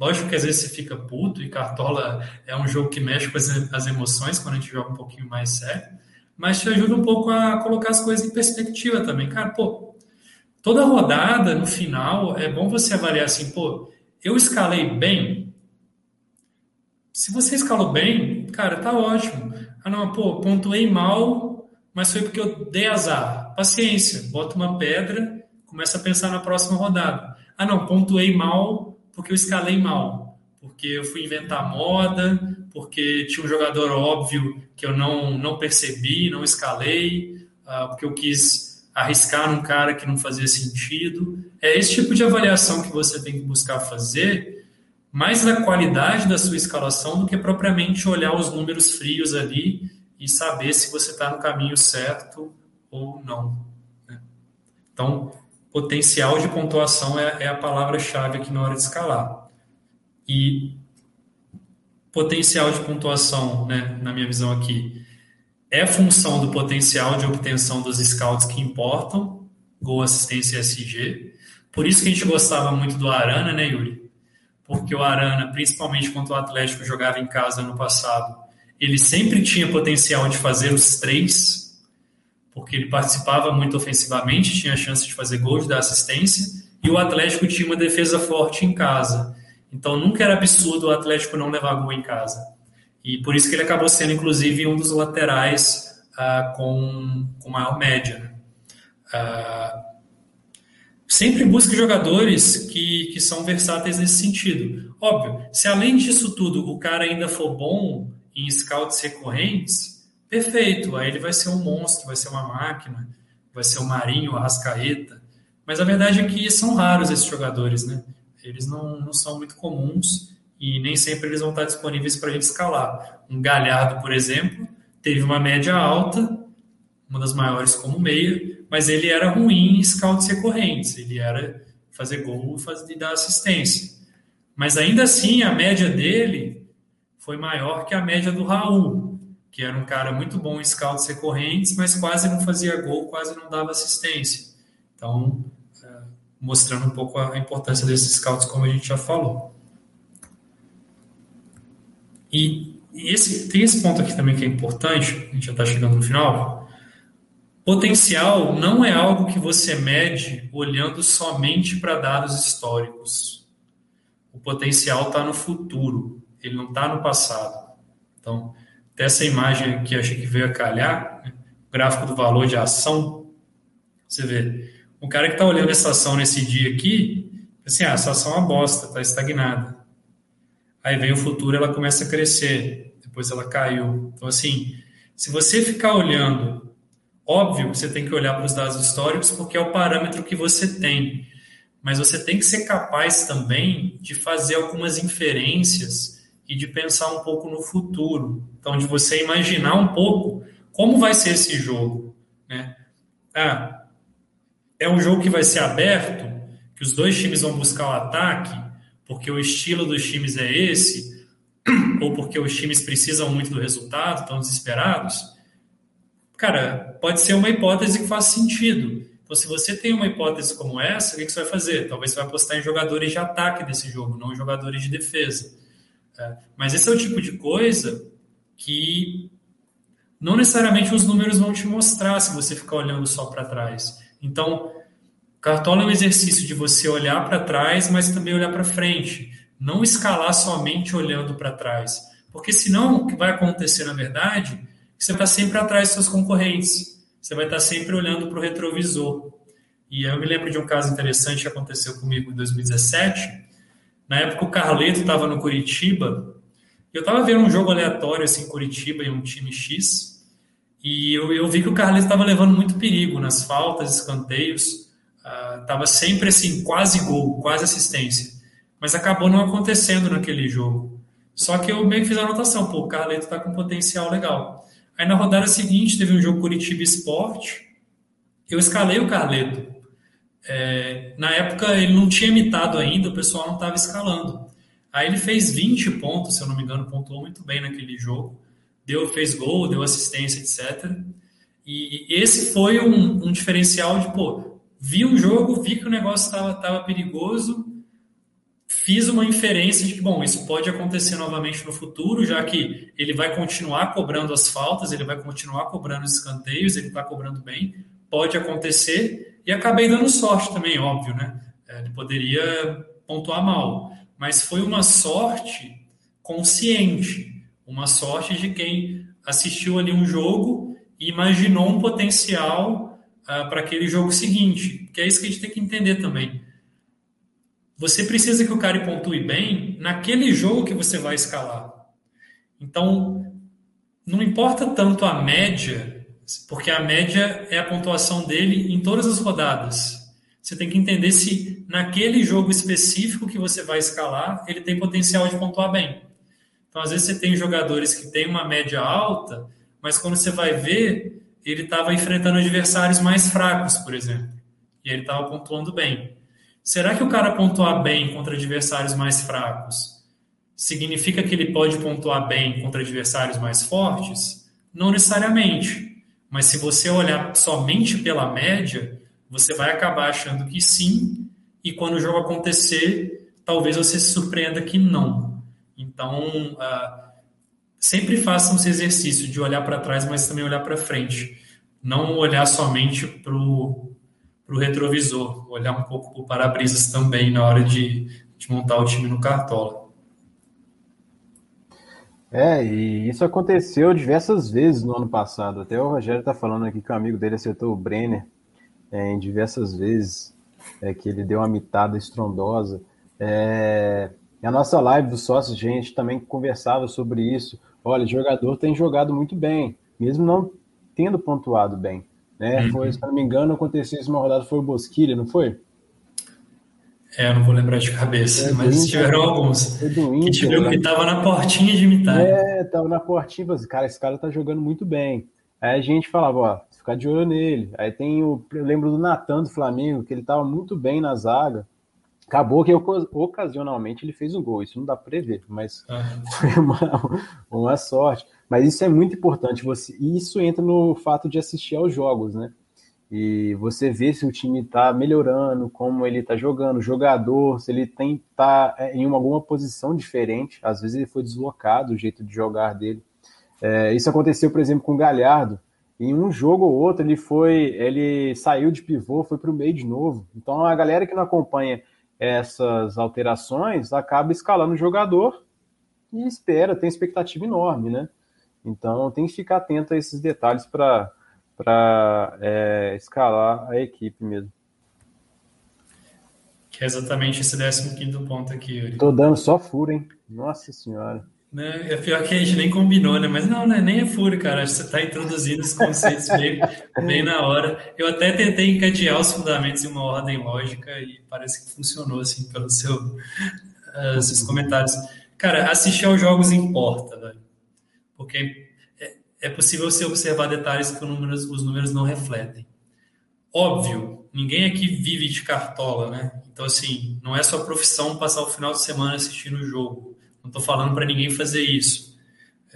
Lógico que às vezes você fica puto e Cartola é um jogo que mexe com as emoções quando a gente joga um pouquinho mais sério, mas te ajuda um pouco a colocar as coisas em perspectiva também. Cara, pô, toda rodada, no final, é bom você avaliar assim, pô, eu escalei bem? Se você escalou bem, cara, tá ótimo. Ah, não, pô, pontuei mal, mas foi porque eu dei azar. Paciência, bota uma pedra, começa a pensar na próxima rodada. Ah, não, pontuei mal, porque eu escalei mal, porque eu fui inventar moda, porque tinha um jogador óbvio que eu não, não percebi, não escalei, uh, porque eu quis arriscar num cara que não fazia sentido. É esse tipo de avaliação que você tem que buscar fazer, mais da qualidade da sua escalação do que propriamente olhar os números frios ali e saber se você está no caminho certo ou não. Né? Então, potencial de pontuação é, é a palavra-chave aqui na hora de escalar. E potencial de pontuação, né, na minha visão aqui, é função do potencial de obtenção dos scouts que importam, gol, assistência e SG. Por isso que a gente gostava muito do Arana, né, Yuri? Porque o Arana, principalmente quando o Atlético jogava em casa no passado, ele sempre tinha potencial de fazer os três porque ele participava muito ofensivamente, tinha a chance de fazer gols, dar assistência, e o Atlético tinha uma defesa forte em casa. Então nunca era absurdo o Atlético não levar gol em casa. E por isso que ele acabou sendo, inclusive, um dos laterais uh, com, com maior média. Uh, sempre busque jogadores que, que são versáteis nesse sentido. Óbvio, se além disso tudo o cara ainda for bom em scouts recorrentes, perfeito, aí ele vai ser um monstro, vai ser uma máquina, vai ser o Marinho, a Rascaeta. Mas a verdade é que são raros esses jogadores, né? Eles não, não são muito comuns e nem sempre eles vão estar disponíveis para a gente escalar. Um Galhardo, por exemplo, teve uma média alta, uma das maiores como meia, mas ele era ruim em scouts recorrentes, ele era fazer gol e dar assistência. Mas ainda assim, a média dele foi maior que a média do Raul, que era um cara muito bom em scouts recorrentes, mas quase não fazia gol, quase não dava assistência. Então, é, mostrando um pouco a importância desses scouts, como a gente já falou. E, e esse, tem esse ponto aqui também que é importante, a gente já está chegando no final, Potencial não é algo que você mede olhando somente para dados históricos. O potencial está no futuro, ele não está no passado. Então, dessa imagem aqui, acho que veio a calhar, né? o gráfico do valor de ação, você vê, o cara que está olhando essa ação nesse dia aqui, assim, ah, essa ação é uma bosta, está estagnada. Aí vem o futuro, ela começa a crescer, depois ela caiu. Então, assim, se você ficar olhando Óbvio que você tem que olhar para os dados históricos porque é o parâmetro que você tem, mas você tem que ser capaz também de fazer algumas inferências e de pensar um pouco no futuro. Então, de você imaginar um pouco como vai ser esse jogo. Né? Ah, é um jogo que vai ser aberto, que os dois times vão buscar o ataque, porque o estilo dos times é esse, <clears throat> ou porque os times precisam muito do resultado, estão desesperados Cara, pode ser uma hipótese que faz sentido. Então, se você tem uma hipótese como essa, o que você vai fazer? Talvez você vai apostar em jogadores de ataque desse jogo, não em jogadores de defesa. É, mas esse é o tipo de coisa que não necessariamente os números vão te mostrar se você ficar olhando só para trás. Então, Cartola é um exercício de você olhar para trás, mas também olhar para frente. Não escalar somente olhando para trás. Porque senão, o que vai acontecer, na verdade, você está sempre atrás dos seus concorrentes. Você vai estar sempre olhando para o retrovisor. E eu me lembro de um caso interessante que aconteceu comigo em 2017. Na época, o Carleto estava no Curitiba. Eu estava vendo um jogo aleatório assim, Curitiba, em um time X. E eu, eu vi que o Carleto estava levando muito perigo nas faltas, escanteios. Estava uh, sempre assim, quase gol, quase assistência. Mas acabou não acontecendo naquele jogo. Só que eu meio que fiz a anotação, pô, o Carleto está com potencial legal. Aí na rodada seguinte teve um jogo Curitiba Esporte. Eu escalei o Carleto. É, na época ele não tinha imitado ainda, o pessoal não estava escalando. Aí ele fez 20 pontos, se eu não me engano, pontuou muito bem naquele jogo. Deu, fez gol, deu assistência, etc. E esse foi um, um diferencial de, pô, vi o jogo, vi que o negócio estava perigoso, fiz uma inferência de que, bom, isso pode acontecer novamente no futuro, já que ele vai continuar cobrando as faltas, ele vai continuar cobrando os escanteios, ele está cobrando bem, pode acontecer, e acabei dando sorte também, óbvio, né? É, ele poderia pontuar mal, mas foi uma sorte consciente, uma sorte de quem assistiu ali um jogo e imaginou um potencial uh, para aquele jogo seguinte, que é isso que a gente tem que entender também você precisa que o cara pontue bem naquele jogo que você vai escalar. Então, não importa tanto a média, porque a média é a pontuação dele em todas as rodadas. Você tem que entender se naquele jogo específico que você vai escalar, ele tem potencial de pontuar bem. Então, às vezes, você tem jogadores que têm uma média alta, mas quando você vai ver, ele estava enfrentando adversários mais fracos, por exemplo. E ele estava pontuando bem. Será que o cara pontuar bem contra adversários mais fracos significa que ele pode pontuar bem contra adversários mais fortes? Não necessariamente. Mas se você olhar somente pela média, você vai acabar achando que sim, e quando o jogo acontecer, talvez você se surpreenda que não. Então, uh, sempre façam esse exercício de olhar para trás, mas também olhar para frente. Não olhar somente para o retrovisor, olhar um pouco para o para-brisas também na hora de, de montar o time no Cartola. É, e isso aconteceu diversas vezes no ano passado. Até o Rogério está falando aqui que o amigo dele acertou o Brenner é, em diversas vezes. é, que ele deu uma mitada estrondosa. É, a nossa live dos sócios, gente, também conversava sobre isso. Olha, o jogador tem jogado muito bem, mesmo não tendo pontuado bem. Né? Uhum. Foi, se não me engano, aconteceu isso uma rodada, foi o Bosquilha, não foi? É, eu não vou lembrar de cabeça, é mas Inter, tiveram alguns. É Inter, que tiveram, né? que tava na portinha de imitar. É, tava na portinha, assim, cara, esse cara tá jogando muito bem. Aí a gente falava, ó, ficar de olho nele. Aí tem o. Eu lembro do Natan do Flamengo, que ele tava muito bem na zaga. Acabou que ocasionalmente ele fez um gol, isso não dá para prever, mas uhum. <laughs> foi uma, uma sorte. Mas isso é muito importante, você, isso entra no fato de assistir aos jogos, né? E você vê se o time está melhorando, como ele está jogando, o jogador, se ele tem tá é, em uma, alguma posição diferente. Às vezes ele foi deslocado, o jeito de jogar dele. É, isso aconteceu, por exemplo, com o Galhardo. Em um jogo ou outro ele foi, ele saiu de pivô, foi para o meio de novo. Então a galera que não acompanha essas alterações acaba escalando o jogador e espera, tem expectativa enorme, né? Então tem que ficar atento a esses detalhes para para é, escalar a equipe mesmo. Que é exatamente esse 15 ponto aqui, Yuri. Tô dando só furo, hein? Nossa senhora. Né? É pior que a gente nem combinou, né? Mas não, né? nem é furo, cara. Você está introduzindo os conceitos bem, <laughs> bem na hora. Eu até tentei encadear os fundamentos em uma ordem lógica e parece que funcionou, assim, pelos seu, uh, seus comentários. Cara, assistir aos jogos importa, velho. Porque é possível você observar detalhes que números, os números não refletem. Óbvio, ninguém aqui vive de cartola, né? Então, assim, não é sua profissão passar o final de semana assistindo o jogo. Não estou falando para ninguém fazer isso.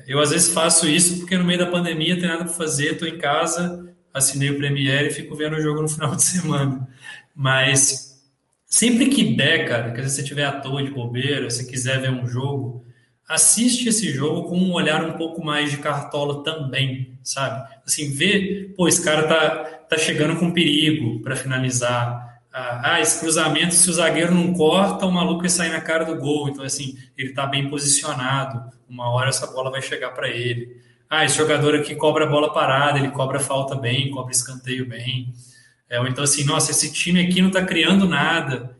Eu, às vezes, faço isso porque no meio da pandemia tem nada para fazer, estou em casa, assinei o Premiere e fico vendo o jogo no final de semana. Mas sempre que der, cara, que você estiver à toa de bobeira, se quiser ver um jogo, assiste esse jogo com um olhar um pouco mais de cartola também, sabe? Assim, vê, pô, esse cara tá, tá chegando com perigo para finalizar. Ah, ah, esse cruzamento, se o zagueiro não corta, o maluco vai sair na cara do gol. Então, assim, ele tá bem posicionado. Uma hora essa bola vai chegar para ele. Ah, esse jogador aqui cobra a bola parada, ele cobra falta bem, cobra escanteio bem. É, ou então, assim, nossa, esse time aqui não tá criando nada.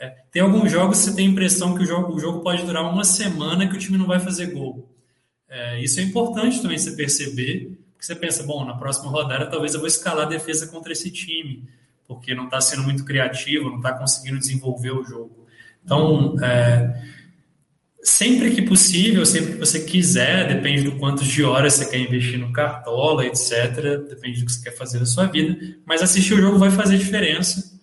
É, tem alguns jogos que você tem a impressão que o jogo, o jogo pode durar uma semana que o time não vai fazer gol. É, isso é importante também você perceber, porque você pensa, bom, na próxima rodada talvez eu vou escalar a defesa contra esse time, porque não está sendo muito criativo, não está conseguindo desenvolver o jogo. Então, é, sempre que possível, sempre que você quiser, depende do quantos de horas você quer investir no cartola, etc., depende do que você quer fazer na sua vida, mas assistir o jogo vai fazer diferença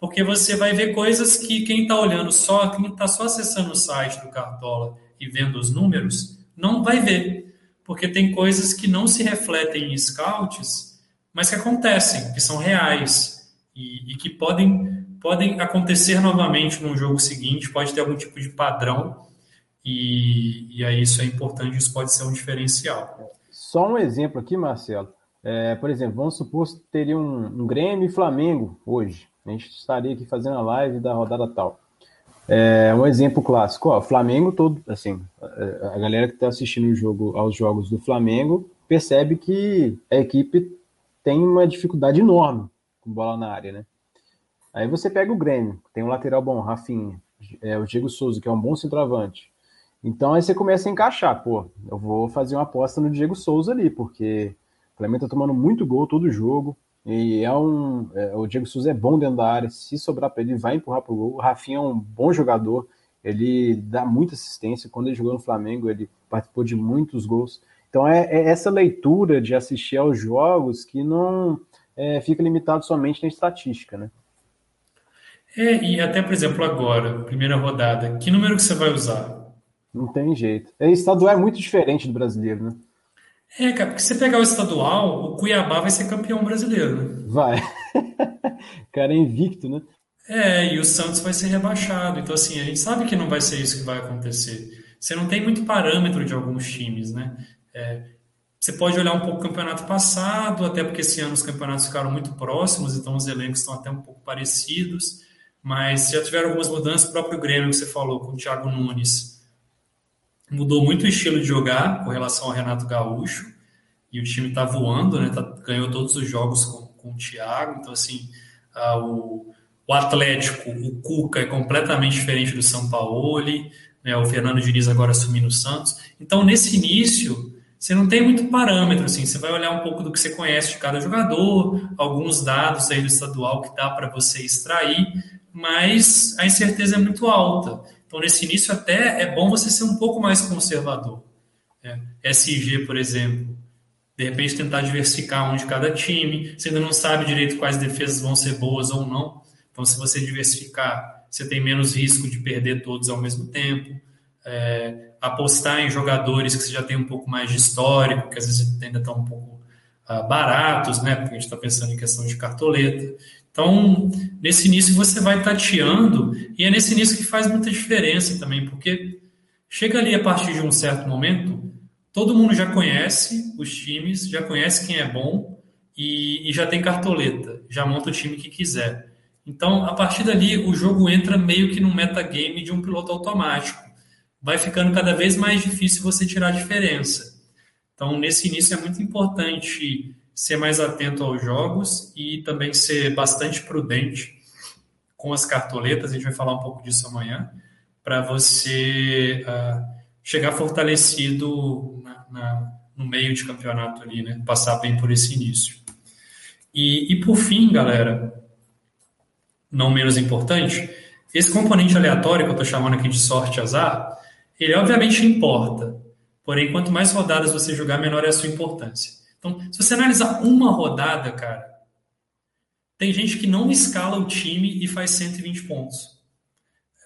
porque você vai ver coisas que quem está olhando só, quem está só acessando o site do Cartola e vendo os números, não vai ver. Porque tem coisas que não se refletem em scouts, mas que acontecem, que são reais e, e que podem, podem acontecer novamente no jogo seguinte, pode ter algum tipo de padrão, e, e aí isso é importante, isso pode ser um diferencial. Só um exemplo aqui, Marcelo. É, por exemplo, vamos supor que teria um, um Grêmio e Flamengo hoje. A gente estaria aqui fazendo a live da rodada tal. É, um exemplo clássico, ó, Flamengo todo, assim, a galera que está assistindo o jogo, aos jogos do Flamengo percebe que a equipe tem uma dificuldade enorme com bola na área, né? Aí você pega o Grêmio, tem um lateral bom, Rafinha, é, o Diego Souza, que é um bom centroavante. Então aí você começa a encaixar, pô, eu vou fazer uma aposta no Diego Souza ali, porque o Flamengo tá tomando muito gol todo jogo, e é um. É, o Diego Souza é bom dentro da área. Se sobrar para ele, vai empurrar para o gol. O Rafinha é um bom jogador. Ele dá muita assistência. Quando ele jogou no Flamengo, ele participou de muitos gols. Então é, é essa leitura de assistir aos jogos que não é, fica limitado somente na estatística, né? É, e até, por exemplo, agora, primeira rodada, que número que você vai usar? Não tem jeito. É, estadual é muito diferente do brasileiro, né? É, cara, porque se você pegar o estadual, o Cuiabá vai ser campeão brasileiro, né? Vai. <laughs> cara é invicto, né? É, e o Santos vai ser rebaixado. Então, assim, a gente sabe que não vai ser isso que vai acontecer. Você não tem muito parâmetro de alguns times, né? É, você pode olhar um pouco o campeonato passado, até porque esse ano os campeonatos ficaram muito próximos, então os elencos estão até um pouco parecidos, mas já tiveram algumas mudanças. O próprio Grêmio que você falou com o Thiago Nunes mudou muito o estilo de jogar com relação ao Renato Gaúcho e o time está voando, né? Tá, ganhou todos os jogos com, com o Thiago, então assim o, o Atlético, o Cuca é completamente diferente do São Paulo, né, o Fernando Diniz agora assumindo o Santos. Então, nesse início, você não tem muito parâmetro, assim, você vai olhar um pouco do que você conhece de cada jogador, alguns dados aí do estadual que dá para você extrair, mas a incerteza é muito alta. Então, nesse início, até é bom você ser um pouco mais conservador. É, SG, por exemplo, de repente tentar diversificar um de cada time, você ainda não sabe direito quais defesas vão ser boas ou não. Então, se você diversificar, você tem menos risco de perder todos ao mesmo tempo. É, apostar em jogadores que você já tem um pouco mais de histórico, que às vezes ainda estão um pouco uh, baratos, né? Porque a gente está pensando em questão de cartoleta. Então, nesse início você vai tateando, e é nesse início que faz muita diferença também, porque chega ali a partir de um certo momento, todo mundo já conhece os times, já conhece quem é bom e, e já tem cartoleta, já monta o time que quiser. Então, a partir dali, o jogo entra meio que no metagame de um piloto automático vai ficando cada vez mais difícil você tirar a diferença. Então, nesse início é muito importante ser mais atento aos jogos e também ser bastante prudente com as cartoletas. A gente vai falar um pouco disso amanhã, para você uh, chegar fortalecido na, na, no meio de campeonato ali, né? Passar bem por esse início. E, e por fim, galera, não menos importante, esse componente aleatório que eu estou chamando aqui de sorte azar, ele obviamente importa, porém, quanto mais rodadas você jogar, menor é a sua importância. Então, se você analisar uma rodada, cara, tem gente que não escala o time e faz 120 pontos.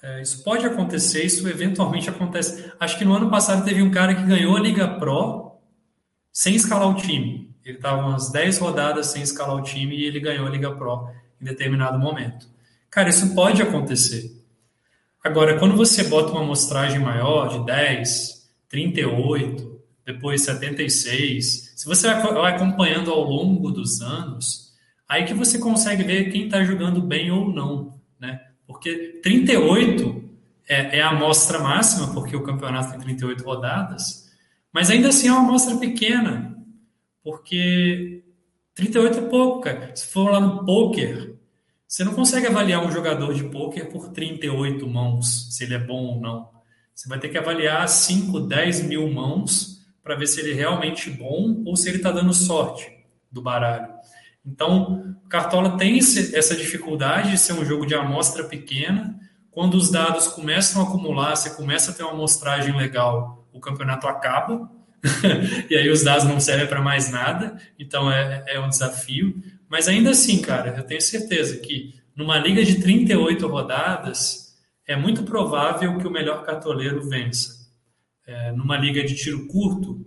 É, isso pode acontecer, isso eventualmente acontece. Acho que no ano passado teve um cara que ganhou a Liga Pro sem escalar o time. Ele estava umas 10 rodadas sem escalar o time e ele ganhou a Liga Pro em determinado momento. Cara, isso pode acontecer. Agora, quando você bota uma amostragem maior, de 10, 38, depois 76, se você vai acompanhando ao longo dos anos, aí que você consegue ver quem está jogando bem ou não, né? Porque 38 é, é a amostra máxima, porque o campeonato tem 38 rodadas, mas ainda assim é uma amostra pequena, porque 38 é pouco, cara. Se for lá no poker, você não consegue avaliar um jogador de pôquer por 38 mãos, se ele é bom ou não. Você vai ter que avaliar 5, 10 mil mãos para ver se ele é realmente bom ou se ele está dando sorte do baralho. Então, o Cartola tem esse, essa dificuldade de ser um jogo de amostra pequena. Quando os dados começam a acumular, você começa a ter uma amostragem legal, o campeonato acaba. <laughs> e aí os dados não servem para mais nada. Então, é, é um desafio. Mas ainda assim, cara, eu tenho certeza que numa liga de 38 rodadas, é muito provável que o melhor cartoleiro vença. É, numa liga de tiro curto,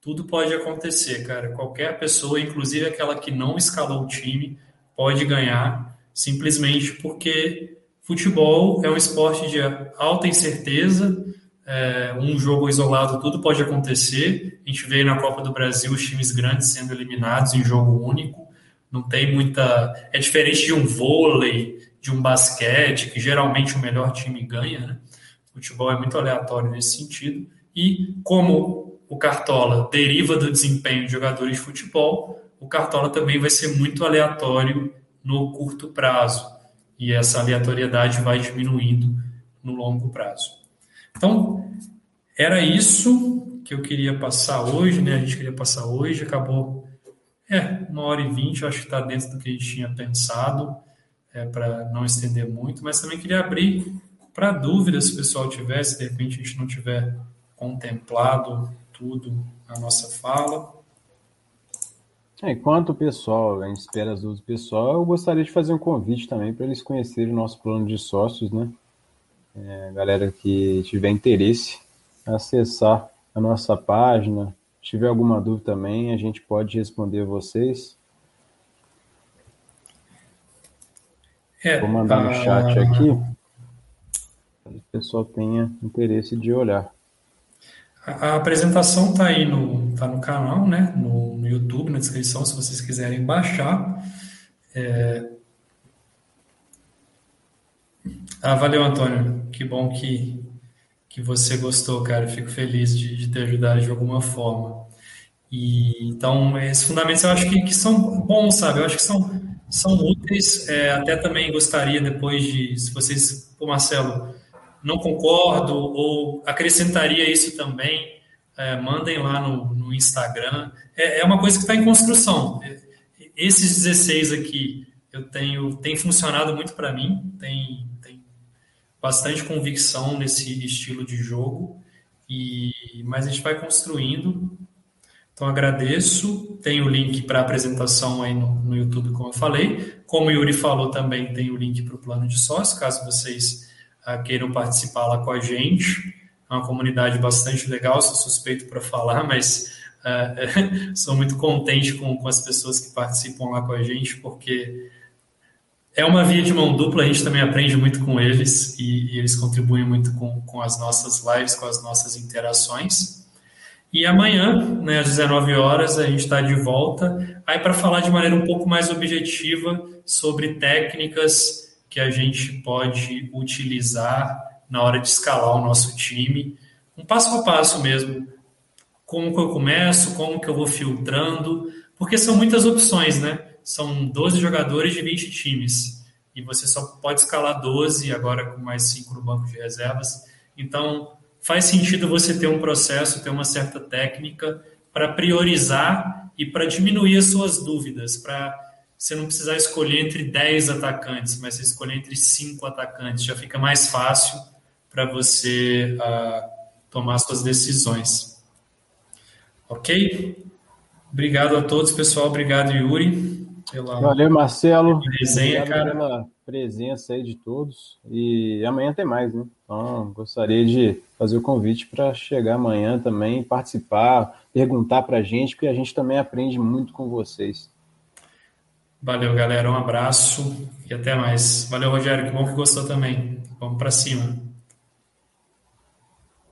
tudo pode acontecer, cara. Qualquer pessoa, inclusive aquela que não escalou o time, pode ganhar simplesmente porque futebol é um esporte de alta incerteza. É, um jogo isolado, tudo pode acontecer. A gente vê na Copa do Brasil os times grandes sendo eliminados em jogo único não tem muita. É diferente de um vôlei, de um basquete, que geralmente o melhor time ganha, né? Futebol é muito aleatório nesse sentido. E como o Cartola deriva do desempenho de jogadores de futebol, o Cartola também vai ser muito aleatório no curto prazo. E essa aleatoriedade vai diminuindo no longo prazo. Então, era isso que eu queria passar hoje, né? A gente queria passar hoje, acabou é, uma hora e vinte, acho que está dentro do que a gente tinha pensado, é, para não estender muito, mas também queria abrir para dúvidas, se o pessoal tiver, se de repente a gente não tiver contemplado tudo a nossa fala. É, enquanto o pessoal, a gente espera as dúvidas do pessoal, eu gostaria de fazer um convite também para eles conhecerem o nosso plano de sócios, né? É, galera que tiver interesse, acessar a nossa página, se tiver alguma dúvida também, a gente pode responder vocês. É, Vou mandar no chat aqui, para o pessoal tenha interesse de olhar. A, a apresentação está aí no, tá no canal, né? No, no, YouTube, na descrição, se vocês quiserem baixar. É... Ah, valeu, Antônio. Que bom que que você gostou, cara. Fico feliz de, de ter ajudado de alguma forma. E então esses fundamentos eu acho que, que são bons, sabe? Eu acho que são são úteis. É, até também gostaria depois de, se vocês, pô, Marcelo, não concordo ou acrescentaria isso também, é, mandem lá no, no Instagram. É, é, uma coisa que está em construção. Esses 16 aqui eu tenho tem funcionado muito para mim, tem, tem bastante convicção nesse estilo de jogo. E, mas a gente vai construindo então agradeço. Tem o link para a apresentação aí no, no, YouTube, como eu falei. Como o Yuri falou também, tem o link para o plano de sócio, caso vocês queiram participar lá com a gente. É uma comunidade bastante legal, sou suspeito para falar, <laughs> mas uh, <laughs> sou muito contente com, com as pessoas que participam lá com a gente, porque é uma via de mão dupla, a gente também aprende muito com eles e, e eles contribuem muito com, com as nossas lives, com as nossas interações. E amanhã, né, às 19 horas, a gente está de volta, aí para falar de maneira um pouco mais objetiva sobre técnicas que a gente pode utilizar na hora de escalar o nosso time, um passo a passo mesmo. Como que eu começo, como que eu vou filtrando, porque são muitas opções, né? São 12 jogadores de 20 times, e você só pode escalar 12, agora com mais 5 no banco de reservas. Então, faz sentido você ter um processo, ter uma certa técnica para priorizar e para diminuir as suas dúvidas, para você não precisar escolher entre 10 atacantes, mas você escolher entre 5 atacantes. Já fica mais fácil para você uh, tomar suas decisões. Ok? Obrigado a todos, pessoal. Obrigado, Yuri. Pela, Valeu, Marcelo. Resenha, cara. pela presença aí de todos. E amanhã tem mais, né? Então, gostaria de fazer o convite para chegar amanhã também, participar, perguntar para a gente, porque a gente também aprende muito com vocês. Valeu, galera. Um abraço e até mais. Valeu, Rogério. Que bom que gostou também. Vamos para cima.